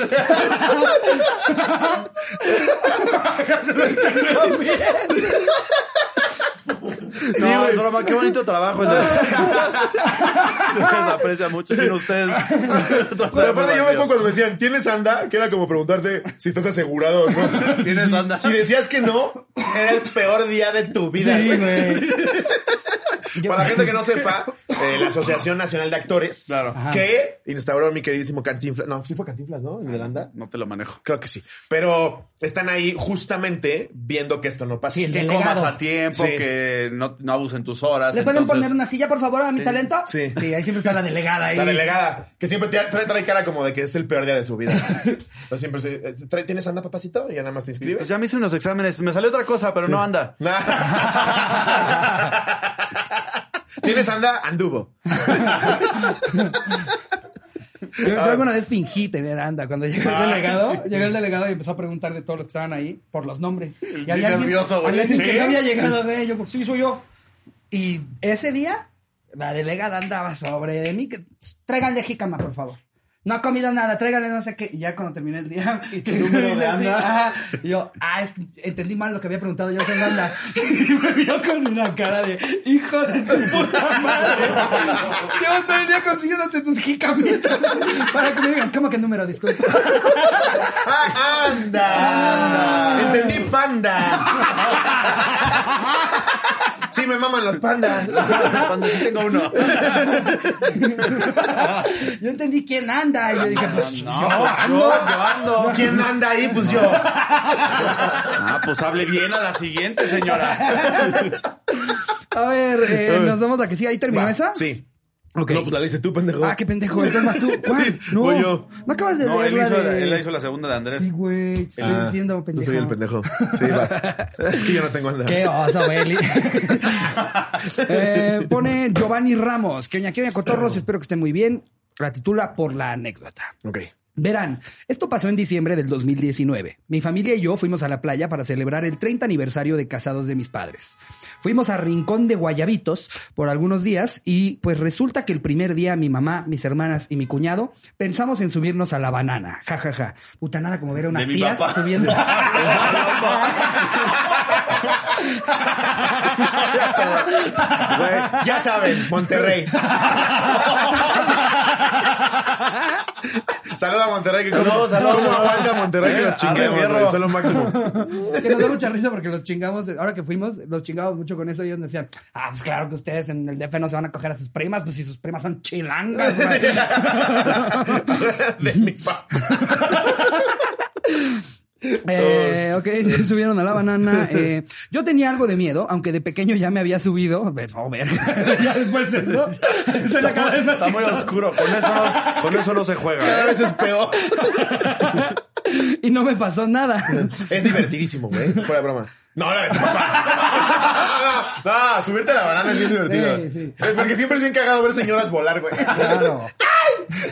no, broma, qué bonito trabajo. Se les aprecia mucho sin ustedes. Pero aparte yo me acuerdo cuando me decían, ¿tienes anda? Que era como preguntarte si estás asegurado no. ¿Tienes anda? Si decías que no, era el peor día de tu vida. Sí, güey. Para la gente que no sepa, eh, la Asociación Nacional de Actores, Claro. Que instauró mi queridísimo Cantinflas. No, sí fue Cantinflas, ¿no? En Irlanda. No te lo manejo. Creo que sí. Pero están ahí justamente viendo que esto no pasa. Sí, el Que delegado. comas a tiempo, Sí. que no, no abusen tus horas. ¿Le pueden poner una silla, por favor, a mi talento? Sí. ahí siempre está la delegada ahí. La delegada, que siempre trae, trae cara como de que es el peor día de su vida. Entonces siempre se- eh, trae- ¿Tienes anda, papacito? Y ya nada más te inscribes. Pues ya me hice unos exámenes. Me salió otra cosa, pero no anda. ¿Tienes anda? Anduvo. Yo, yo alguna vez fingí tener anda. Cuando llegó el Ah, delegado, sí. llegó el delegado y empezó a preguntar de todos los que estaban ahí por los nombres. Y había alguien, nervioso, había alguien que ¿Sí? no había llegado de yo, sí, soy yo. Y ese día, la delegada andaba sobre de mí. Que, tráiganle jícama, por favor. No ha comido nada, tráiganle no sé qué. Y ya cuando terminé el día. ¿Y tu número de anda? Y yo, ah, es que entendí mal lo que había preguntado. Yo tengo anda. Y me vio con una cara de hijo de tu puta madre. Llevo todo el día consiguiéndote tus jicamitas. Para que me digas, ¿cómo que número? Disculpa. ¡Ah, anda! Entendí panda. Sí, me maman los pandas. Cuando sí tengo uno. Yo entendí quién anda. Y yo dije, pues No, yo pues, ando. yo llevando. ¿Quién anda ahí? Pues yo. Ah, pues hable bien a la siguiente, señora. A ver, eh, nos damos la que sí. ¿Ahí terminó Va, esa? Sí. Ok. No, pues la dices tú, pendejo. Ah, qué pendejo. Entonces más tú. ¿Cuál? No. voy yo. No acabas de No, él la hizo, de... él hizo la segunda de Andrés. Sí, güey. Estoy Ah, diciendo, yo pendejo. soy el pendejo. Sí, vas. Es que yo no tengo anda. Qué oso, Beli. Eh, pone Giovanni Ramos. Que oña, que oña, cotorros. Espero que estén muy bien. La titula Por la anécdota. Ok. Verán, esto pasó en diciembre del 2019. Mi familia y yo fuimos a la playa para celebrar el 30 aniversario de casados de mis padres. Fuimos a Rincón de Guayabitos por algunos días y pues resulta que el primer día mi mamá, mis hermanas y mi cuñado pensamos en subirnos a la banana. Ja, ja, ja. Puta nada como ver a unas De tías subiendo. Güey, ya saben, Monterrey. Saluda a Monterrey que como, Saludos, saludos. ¿cómo aguanta Monterrey que Eh, los chinguemos, güey, son que nos da mucha risa porque los chingamos, ahora que fuimos, los chingamos mucho con eso y ellos nos decían, ah, pues claro que ustedes en el DF no se van a coger a sus primas, pues si sus primas son chilangas. güey". De mi papá. Eh, ok, se subieron a la banana. Eh, yo tenía algo de miedo, aunque de pequeño ya me había subido. Oh, verga. ya después de eso, se la cada vez más Está muy oscuro. Con eso no, con eso no se juega. Cada ¿eh? vez es peor. Y no me pasó nada. Es divertidísimo, güey. Fuera de broma. No, papá. No, no, subirte a la banana es bien divertido. Sí, sí. Porque siempre es bien cagado ver señoras volar, güey. Claro.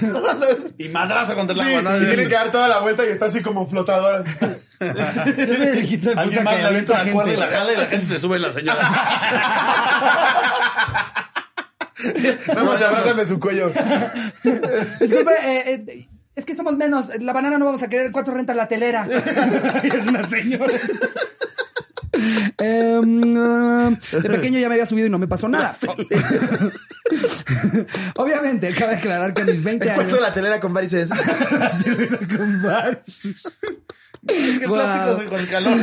Y madrazo contra la Sí, banana. y tienen que dar toda la vuelta y está así como flotador. Yo soy el hijito de puta Alguien más que le avienta avienta la cuerda y la jala y la gente se sube en la señora. Vamos, se abrazan de su cuello. Disculpe, eh, eh, es que somos menos. La banana no vamos a querer. Cuatro renta la telera. es una señora. Em, ah, de pequeño ya me había subido y no me pasó nada. Obviamente, cabe aclarar que a mis 20 Encuentro años. la telera con varices. Es que el Wow. plástico se- con el calor.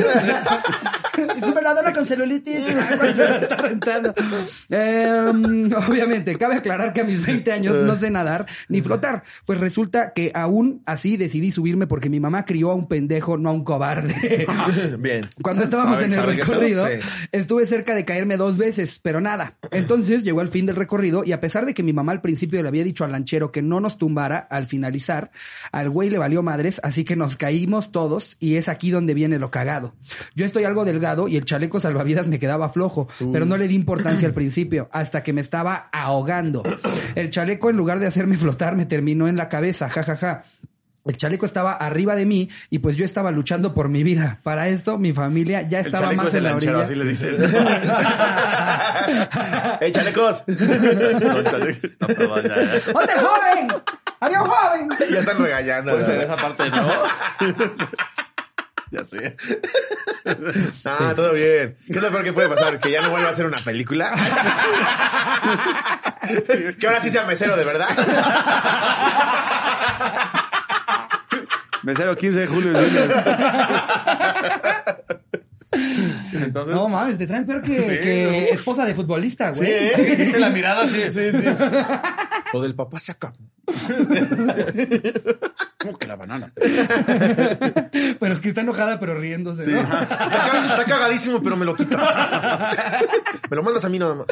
Disculpe, la dona con celulitis. Em, obviamente, cabe aclarar que a mis 20 años no sé nadar ni flotar. Pues resulta que aún así decidí subirme porque mi mamá crió a un pendejo, no a un cobarde. Bien. Cuando estábamos Sabe- en el recorrido, sí. estuve cerca de caerme dos veces, pero nada. Entonces llegó el fin del recorrido y a pesar de que mi mamá al principio le había dicho al lanchero que no nos tumbara al finalizar, al güey le valió madres, así que nos caímos todos y es aquí donde viene lo cagado. Yo estoy algo delgado y el chaleco salvavidas me quedaba flojo, pero no le di importancia al principio, hasta que me estaba ahogando. El chaleco en lugar de hacerme flotar me terminó en la cabeza, jajaja. El chaleco estaba arriba de mí y pues yo estaba luchando por mi vida. Para esto, mi familia ya estaba más es en el la lanchero, orilla. así le dicen. ¡Ey, chalecos! No, chaleco. No, perdón, ya, ya. ¡Otro joven! ¡Había un joven! ya están regañando. ¿verdad? esa parte, ¿no? ya sé. Ah, todo bien. ¿Qué es lo peor que puede pasar? ¿Que ya no vuelva a ser una película? que ahora sí sea mesero de verdad. Mesero 15 de julio. Entonces, No mames, te traen peor que, Sí, que no. esposa de futbolista, güey. ¿eh? ¿viste la mirada? Sí, sí, sí. Lo del papá se acabó. ¿Cómo que la banana? Pero que está enojada, pero riéndose. ¿no? Está, ca- está cagadísimo, pero me lo quitas. me lo mandas a mí nada más.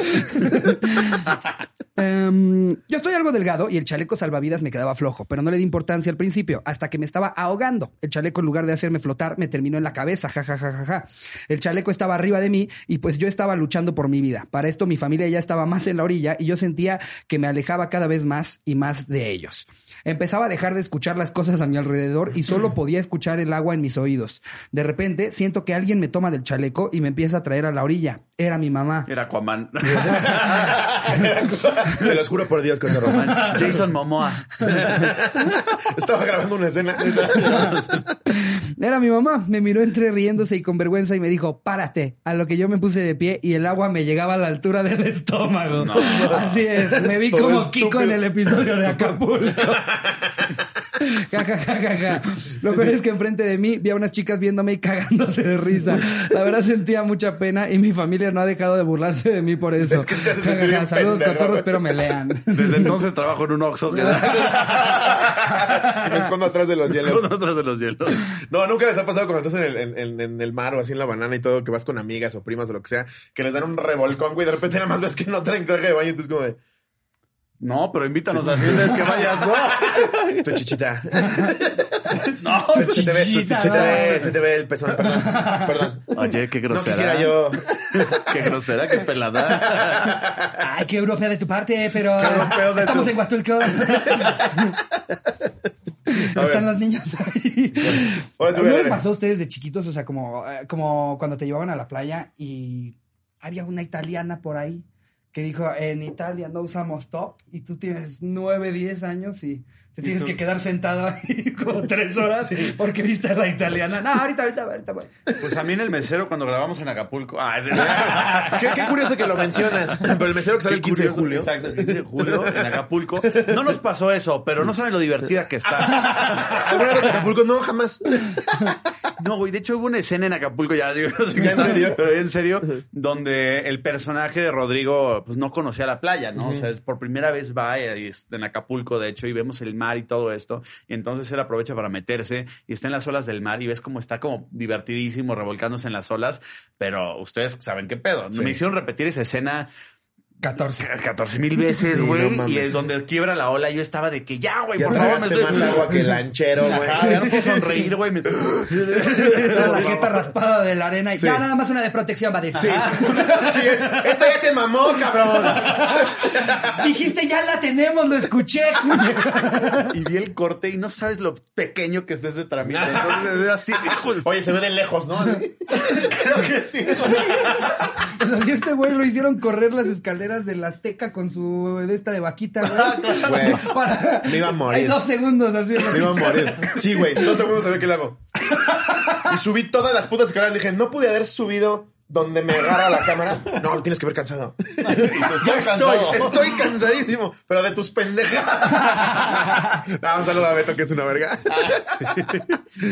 Em, yo estoy algo delgado y el chaleco salvavidas me quedaba flojo, pero no le di importancia al principio, hasta que me estaba ahogando. El chaleco, en lugar de hacerme flotar, me terminó en la cabeza, ja, ja, ja, ja, ja. El chaleco estaba arriba de mí y pues yo estaba luchando por mi vida. Para esto mi familia ya estaba más en la orilla y yo sentía que me alejaba cada vez más y más de ellos. Empezaba a dejar de escuchar las cosas a mi alrededor y solo podía escuchar el agua en mis oídos. De repente siento que alguien me toma del chaleco y me empieza a traer a la orilla. Era mi mamá. Era Aquaman. Se los juro por Dios, cuando Román Jason Momoa. estaba grabando una escena. Era mi mamá. Me miró entre riéndose y con vergüenza y me dijo, párate. A lo que yo me puse de pie y el agua me llegaba a la altura del estómago. Así es. Me vi Todo como estúpido. Kiko en el episodio de Acapulco. Ja, ja, ja, ja, ja. Lo peor es que enfrente de mí vi a unas chicas viéndome y cagándose de risa. La verdad sentía mucha pena y mi familia no ha dejado de burlarse de mí por eso. Es que Saludos, pendejo. cotorros, espero me lean. Desde entonces trabajo en un Oxxo que me escondo atrás de los hielos. nosotros de los hielos. No, nunca les ha pasado cuando estás en el, en- en el mar o así en la banana y todo, que vas con amigas o primas o lo que sea, que les dan un revolcón, güey, de repente nada más ves que no traen traje de baño y tú es como de, No, pero invítanos a fiestas que vayas, ¿no? tu chichita. No, Se te ve, chichita, se te ve, no. se te ve el pezón, perdón, perdón. Oye, qué No grosera. quisiera yo. Qué grosera, qué pelada. Ay, qué europea de tu parte, pero Qué europeo de estamos tu- en Huastulco. A Están las niñas ahí. Sí, ¿No les pasó a ustedes de chiquitos? O sea, como, eh, como cuando te llevaban a la playa y había una italiana por ahí que dijo, en Italia no usamos top y tú tienes nueve, diez años y te tienes que quedar sentado ahí como tres horas porque viste a la italiana. No, ahorita, ahorita, ahorita. voy. Pues a mí en el mesero cuando grabamos en Acapulco. Ah, es Qué, qué curioso que lo mencionas. Pero el mesero que sale el 15 de julio. Exacto, el 15 de julio en Acapulco. No nos pasó eso, pero no saben lo divertida que está. ¿Alguna vez Acapulco? No, jamás. No, güey, de hecho hubo una escena en Acapulco, ya digo, no sé qué ¿Ya en serio? pero en serio, donde el personaje de Rodrigo pues no conocía la playa, ¿no? O sea, es por primera vez va es en Acapulco, de hecho, y vemos el mar y todo esto, y entonces él aprovecha para meterse y está en las olas del mar y ves como está como divertidísimo revolcándose en las olas, pero ustedes saben qué pedo. Sí. Me hicieron repetir esa escena 14. 14 mil veces, Sí, güey, no mames. y el donde quiebra la ola, yo estaba de que ya, güey, por favor, me tragaste estoy... más agua que el lanchero, güey. Ya no puedo sonreír, güey. me- la jeta raspada de la arena y Sí. ya nada más una de protección, va a decir. Sí, sí, es, esto ya te mamó, cabrón. Dijiste, ya la tenemos, lo escuché. y vi el corte y no sabes lo pequeño que es ese trámite. Entonces es así, Oye, se ve de lejos, ¿no? creo que sí. O sea, si este güey lo hicieron correr las escaleras de la Azteca con su de esta de vaquita, güey. Güey, Para- Me iba a morir. Hay dos segundos así. me iba a morir. Sí, güey, dos segundos se ve que le hago. Y subí todas las putas escaleras. Le dije, no pude haber subido donde me agarra la cámara. No, lo tienes que ver cansado. Ya estoy, estoy cansadísimo, pero de tus pendejas. Un saludo a Beto, que es una verga.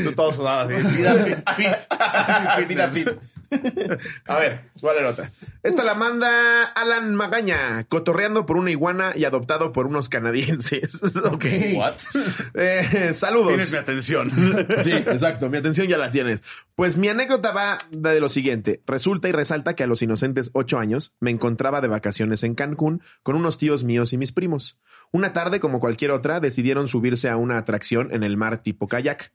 Tú todo sudado así. Vida fit, fit. Vida fit. A ver, voy a leer otra. Esta la manda Alan Magaña, cotorreando por una iguana y adoptado por unos canadienses. ok. What? Eh, saludos. Tienes mi atención. Sí, exacto. Mi atención ya la tienes. Pues mi anécdota va de lo siguiente. Resulta y resalta que a los inocentes ocho años me encontraba de vacaciones en Cancún con unos tíos míos y mis primos. Una tarde, como cualquier otra, decidieron subirse a una atracción en el mar tipo kayak.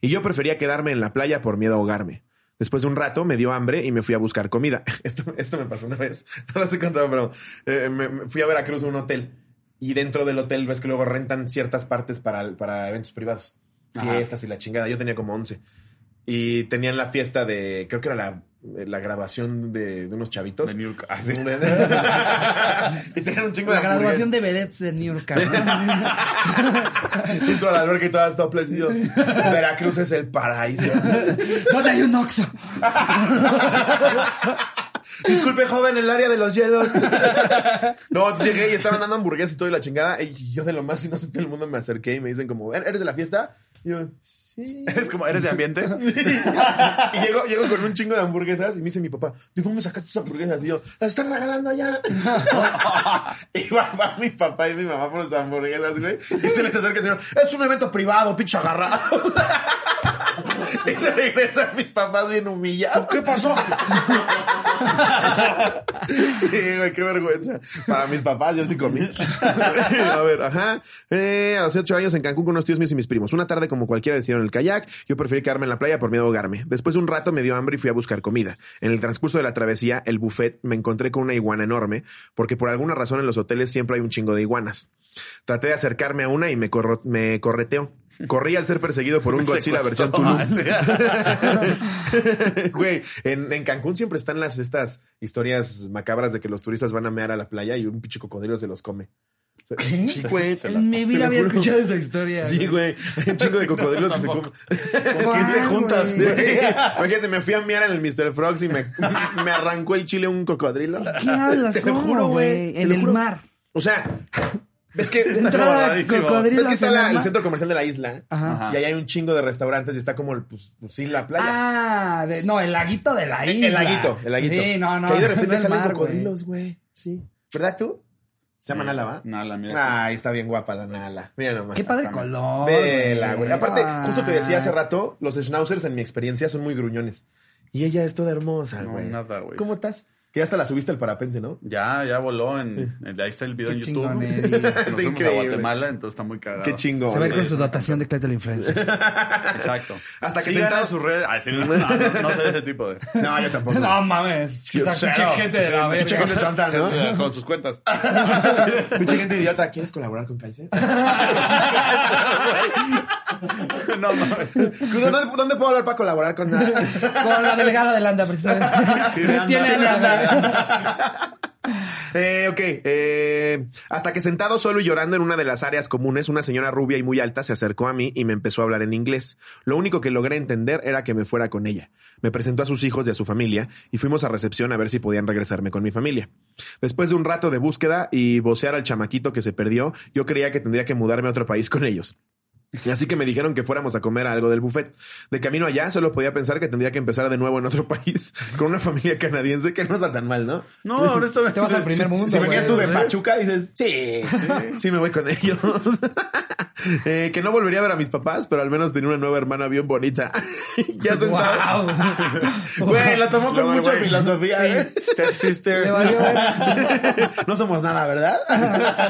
Y yo prefería quedarme en la playa por miedo a ahogarme. Después de un rato me dio hambre y me fui a buscar comida. Esto, esto me pasó una vez. No lo sé contado, pero eh, me, me fui a Veracruz a un hotel. Y dentro del hotel ves que luego rentan ciertas partes para, para eventos privados. Ajá. fiestas y la chingada. Yo tenía como 11. Y tenían la fiesta de, creo que era la, la grabación de, de unos chavitos. De New York. Ah, sí. y tenían un chingo de La graduación de vedettes de New York. ¿no? Entro a la alberca y todas topless. y yo, Veracruz es el paraíso. ¿Dónde hay un Oxxo? Disculpe, joven, el área de los hielos. no, llegué y estaban dando hamburguesas y todo y la chingada. Y yo de lo más inocente del mundo me acerqué y me dicen como, ¿eres de la fiesta? Y yo, sí. Es como, ¿eres de ambiente? y llego, llego con un chingo de hamburguesas y me dice mi papá, ¿de dónde sacaste esas hamburguesas? Y yo, las están regalando allá. y va, mi papá y mi mamá por las hamburguesas, güey. Y se les acerca el señor, es un evento privado, pinche agarrado. y se regresan mis papás bien humillados. ¿Qué pasó? sí, güey, qué vergüenza. Para mis papás, yo sí comí. a ver, ajá. Eh, a los ocho años en Cancún con unos tíos míos y mis primos. Una tarde, como cualquiera, decidieron el kayak. Yo preferí quedarme en la playa por miedo a ahogarme. Después de un rato me dio hambre y fui a buscar comida. En el transcurso de la travesía, el buffet, me encontré con una iguana enorme, porque por alguna razón en los hoteles siempre hay un chingo de iguanas. Traté de acercarme a una y me, corro- me correteó. Corrí al ser perseguido por un Godzilla versión Tulum. Güey, en, en Cancún siempre están las estas historias macabras de que los turistas van a mear a la playa y un pinche cocodrilo se los come. Sí, güey. En mi vida había escuchado esa historia. Sí, güey. Hay un chingo de cocodrilos que se comen. ¿Con quién te Guau, juntas, güey. Imagínate, me fui a mear en el Mr. Frogs y me, me arrancó el chile un cocodrilo. ¿Qué hablas? Te lo ¿Cómo, juro, güey. En el mar. O sea, ves que entrada, ves está la- el el centro comercial de la isla Ajá. Y ahí hay un chingo de restaurantes y está como, pues, pues sí, la playa. Ah, de- no, el laguito de la El- isla. El laguito, el laguito. Sí, no, no. Que ahí de no repente el salen mar, cocodrilos, güey. Sí. ¿Verdad tú? Se llama Nala, ¿va? Nala, mira. Ay, está bien guapa la Nala. Mira nomás. Qué padre color. Vela, güey. Aparte, Ah. justo te decía hace rato, los schnauzers en mi experiencia son muy gruñones. Y ella es toda hermosa, No, güey. nada, güey. ¿Cómo estás? Que ya hasta la subiste al parapente, ¿no? Ya, ya voló en, en- ahí está el video Qué en YouTube. Nos Está fuimos a increíble. Guatemala, entonces está muy cagado. Qué chingón. Se va a ir con su dotación de Clayton Influencer. Exacto. Hasta que Sigan sentados- en sus redes. Ay, sí, no, no, no, soy ese tipo de. No, yo tampoco. no mames. Cero. pinche gente de la Sí, verga. gente tonta, ¿no? Con sus cuentas. Pinche gente idiota. ¿Quieres colaborar con Kaiser? No mames. ¿Dónde, ¿Dónde puedo hablar para colaborar con nada? Con la delegada de Landa, precisamente. Tiene Anda. Eh, ok. eh, hasta que sentado solo y llorando en una de las áreas comunes, una señora rubia y muy alta se acercó a mí y me empezó a hablar en inglés. Lo único que logré entender era que me fuera con ella. Me presentó a sus hijos y a su familia y fuimos a recepción a ver si podían regresarme con mi familia. Después de un rato de búsqueda y vocear al chamaquito que se perdió, yo creía que tendría que mudarme a otro país con ellos. Así que me dijeron que fuéramos a comer algo del buffet. De camino allá solo podía pensar que tendría que empezar de nuevo en otro país con una familia canadiense que no está tan mal, ¿no? No, honestamente. Te vas al primer mundo. Si venías tú de Pachuca, dices, sí, sí, me voy con ellos. Eh, que no volvería a ver a mis papás, pero al menos tenía una nueva hermana bien bonita. ya sentado. Wow. Güey, lo tomó con Luego, mucha güey. filosofía. ¿eh? Step sister. Ver. no somos nada, ¿verdad?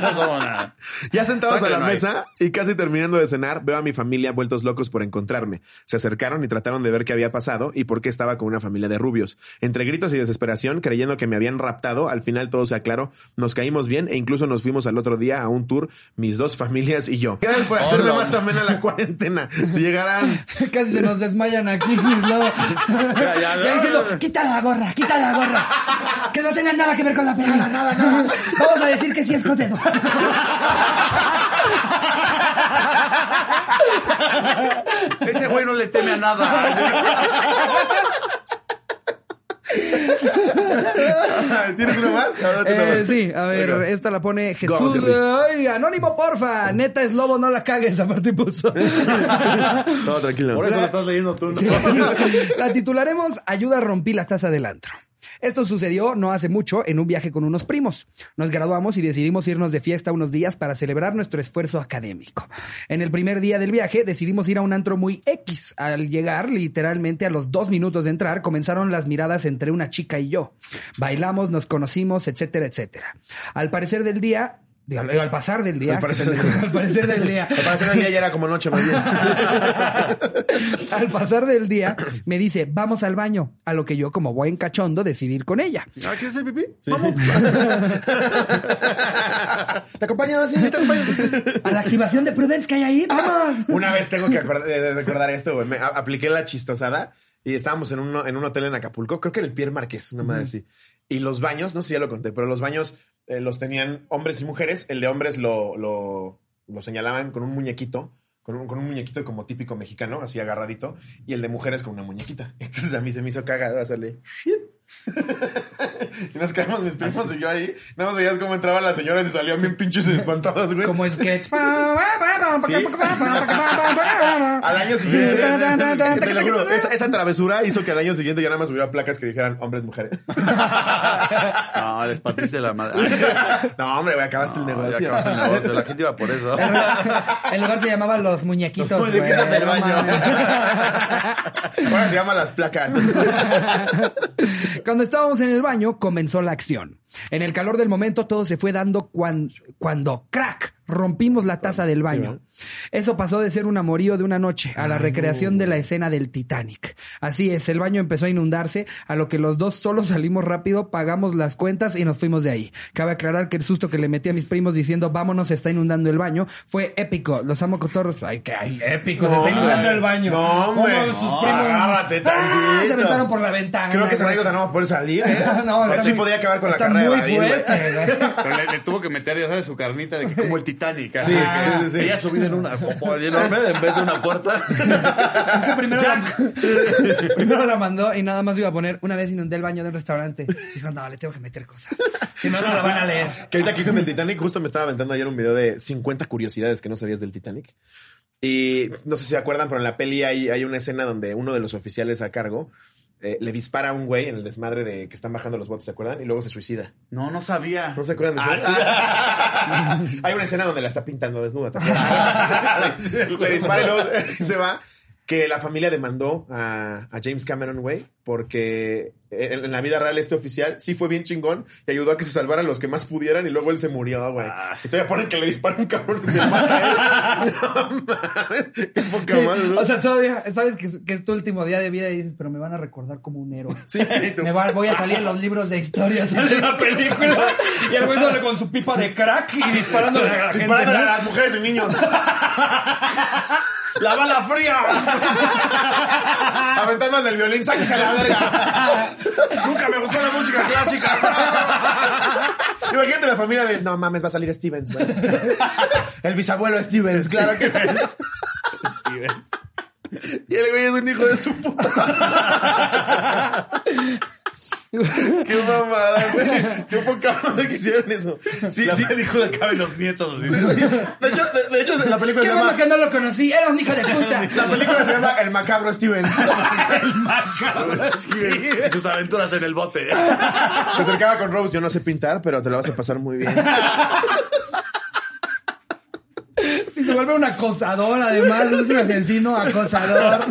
No somos nada. Ya sentados a la no mesa y casi terminando de cenar, veo a mi familia vueltos locos por encontrarme. Se acercaron y trataron de ver qué había pasado y por qué estaba con una familia de rubios. Entre gritos y desesperación, creyendo que me habían raptado, al final todo se aclaró. Nos caímos bien e incluso nos fuimos al otro día a un tour, mis dos familias y yo. Gracias por hacerme Hola. más amena la cuarentena. Si llegaran Casi se nos desmayan aquí, mis lobos. Ya, ya, Ya diciendo, quita la gorra, quita la gorra. Que no tenga nada que ver con la película. Nada, nada. Vamos a decir que sí es José. Ese güey no le teme a nada. ¿Tienes uno más? Eh, sí, a ver, esta la pone Jesús. Ay, anónimo, porfa. Neta es lobo, no la cagues. Aparte puso. Todo tranquilo. Por eso lo estás leyendo tú. ¿no? Sí. La titularemos Ayuda rompí la taza del antro. Esto sucedió no hace mucho en un viaje con unos primos. Nos graduamos y decidimos irnos de fiesta unos días para celebrar nuestro esfuerzo académico. En el primer día del viaje decidimos ir a un antro muy X. Al llegar, literalmente a los dos minutos de entrar, comenzaron las miradas entre una chica y yo. Bailamos, nos conocimos, etcétera, etcétera. Al parecer del día, Digo, al pasar del día. Al parecer que- del día. al parecer del día. Al parecer el día ya era como noche más bien. al pasar del día, me dice, vamos al baño. A lo que yo, como buen cachondo, decidí ir con ella. ¿Ah, ¿Quieres hacer pipí? Vamos. ¿Te acompaño? Sí, sí, te acompaño. A la activación de Prudence que hay ahí, vamos. Una vez tengo que eh, recordar esto, güey. Me apliqué la chistosada y estábamos en un, en un hotel en Acapulco, creo que era el Pierre Marqués, una madre así. Y los baños, no sé si ya lo conté, pero los baños eh, los tenían hombres y mujeres. El de hombres lo, lo, lo señalaban con un muñequito, con un, con un muñequito como típico mexicano, así agarradito, y el de mujeres con una muñequita. Entonces a mí se me hizo cagado hacerle y nos quedamos mis primos y yo ahí. Nada más veías cómo entraban las señoras y salían bien pinches espantadas, güey. Como sketch. Al año siguiente, te lo juro, esa, esa travesura hizo que al año siguiente ya nada más hubiera placas que dijeran hombres, mujeres. No, les partiste la madre. No, hombre, güey, acabaste el No, negocio. acabaste el negocio. La gente iba por eso. El lugar se llamaba Los Muñequitos. Los muñequitos del baño. Ahora se llaman las placas. Cuando estábamos en el baño, comenzó la acción. En el calor del momento, todo se fue dando cuan- cuando, crack, rompimos la taza del baño. Eso pasó de ser un amorío de una noche a la recreación de la escena del Titanic. Así es, el baño empezó a inundarse, a lo que los dos solo salimos rápido, pagamos las cuentas y nos fuimos de ahí. Cabe aclarar que el susto que le metí a mis primos diciendo vámonos, se está inundando el baño, fue épico. Los amo cotorros. Ay, que ay, épico, se está inundando el baño. No, hombre. Uno de sus No, primos. agárrate ¡Ah! Se aventaron por la ventana. Creo que esa anécdota no va a poder salir, ¿eh? No, Pero sí podía acabar con la carrera Badil, güey. fuerte, güey. Pero le, le tuvo que meter, ya sabes, su carnita de que como el Titanic. Sí, ajá. sí, sí. Ella subida en una como enorme en vez de una puerta. Es que primero la, primero la mandó y nada más iba a poner una vez inundé el baño de un restaurante. Dijo, no, le tengo que meter cosas. Si no, no la van a leer. Que ahorita que hice del Titanic, justo me estaba aventando ayer un video de 50 curiosidades que no sabías del Titanic. Y no sé si se acuerdan, pero en la peli hay, hay una escena donde uno de los oficiales a cargo eh, le dispara a un güey en el desmadre de que están bajando los botes, ¿se acuerdan? Y luego se suicida. No, no sabía. ¿No se acuerdan de eso? Hay una escena donde la está pintando desnuda. ¿te acuerdas? Le dispara y luego se va. Que la familia demandó a, a James Cameron, güey, porque en, en la vida real este oficial sí fue bien chingón y ayudó a que se salvaran los que más pudieran y luego él se murió, güey. Y todavía ponen que le dispara un cabrón que se mata él. No qué poca madre, ¿no? O sea, todavía sabes que, es- que es tu último día de vida y dices, pero me van a recordar como un héroe. Sí, Me va- voy a salir en los libros de historia, sale en la película. Y el güey sale con su pipa de crack y disparándole a la gente. Disparándole a las mujeres y niños. ¡La bala fría! Aventando en el violín, sáquese a la verga. Nunca me gustó la música clásica. Imagínate la familia de, no mames, va a salir Stevens, güey. El bisabuelo Stevens, claro que es. Y el güey es un hijo de su puta. Qué mamada, güey. Qué poca madre que hicieron eso. Sí, La sí. película cabe los nietos. así. De hecho, de, de hecho, la película Qué se bueno llama. que no lo conocí, era un hijo de puta. La película se llama El Macabro Stevens. Y sus aventuras en el bote. Se acercaba con Rose. Yo no sé pintar, pero te la vas a pasar muy bien. Si se vuelve un acosador, además, es un asesino acosador.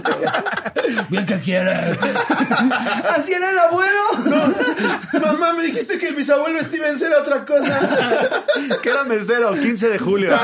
Bien que quiere. Así era el abuelo. Mamá, me dijiste que el bisabuelo Stevens era otra cosa. Que era mesero, 15 de julio.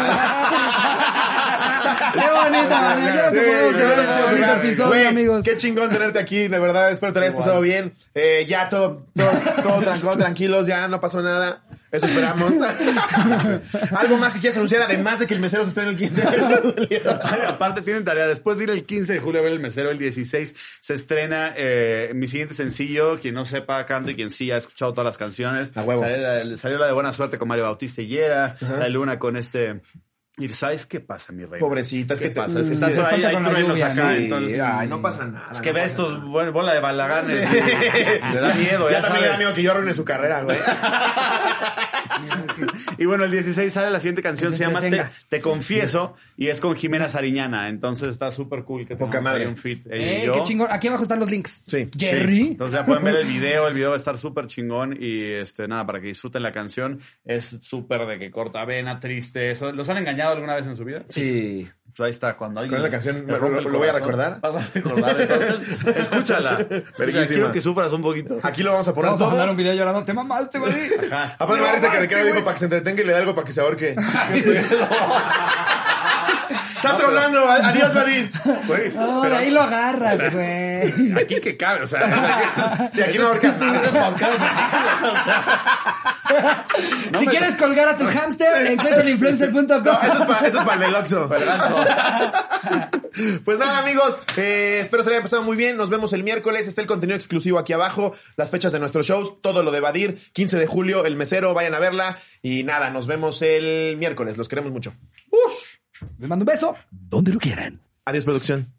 Qué bonita manera. Creo que podemos cerrar este bonito episodio, Güey, amigos. Qué chingón tenerte aquí, de verdad. Espero te la hayas pasado bien. Eh, ya todo, todo, todo tranquilo, tranquilos, ya no pasó nada. Eso esperamos. Algo más que quieras anunciar, además de que el mesero se estrena el 15 de julio. Ay, aparte tienen tarea. Después de ir el 15 de julio a ver el mesero, el 16 se estrena eh, mi siguiente sencillo. Quien no sepa canto y quien sí ha escuchado todas las canciones. A huevo. Salió la, salió la de Buena Suerte con Mario Bautista y Yera. La de Luna con este... ¿Y sabes qué pasa, mi rey? Pobrecita, es ¿Qué que te- pasa? Es que Mm, están ahí, espanta hay la truenos acá, Sí, entonces... ay, no pasa nada. Es que no ve estos nada. bol- bola de balaganes. Sí. Le da miedo, Ya ya, también le da miedo que yo arruine su carrera, güey. Y bueno, el 16 sale la siguiente canción, se se llama Te, Confieso, y es con Jimena Sariñana. Entonces está súper cool que Poca madre. un fit. Eh, yo. qué chingón. Aquí abajo están los links. Sí. Jerry. Sí, Entonces ya pueden ver el video, el video va a estar súper chingón y este nada, para que disfruten la canción. Es súper de que corta vena, triste. Eso, ¿Los han engañado alguna vez en su vida? Sí. Pues ahí está, cuando alguien... Con esa canción le lo- lo voy a recordar. Vas a recordar, entonces, escúchala. Verguísima. Quiero que sufras un poquito. Aquí lo vamos a poner Vamos a todo. mandar un video llorando. Te mamaste, güey. Aparte me risa que Ricardo dijo para que se entretenga y le da algo para que se ahorque. Está tronando. Adiós, Vadir. Güey, No, pero de ahí lo agarras, güey. aquí que cabe, o sea... Sí, aquí no ahorcas nada. si quieres colgar a tu hámster, encuentrainfluencer.com. No, eso es para, eso es para el Oxxo. Pues nada, amigos, eh, espero se le haya pasado muy bien. Nos vemos el miércoles. Está el contenido exclusivo aquí abajo, las fechas de nuestros shows, todo lo de Badir, 15 de julio, el mesero, vayan a verla. Y nada, nos vemos el miércoles. Los queremos mucho. Les mando un beso donde lo quieran. Adiós, producción.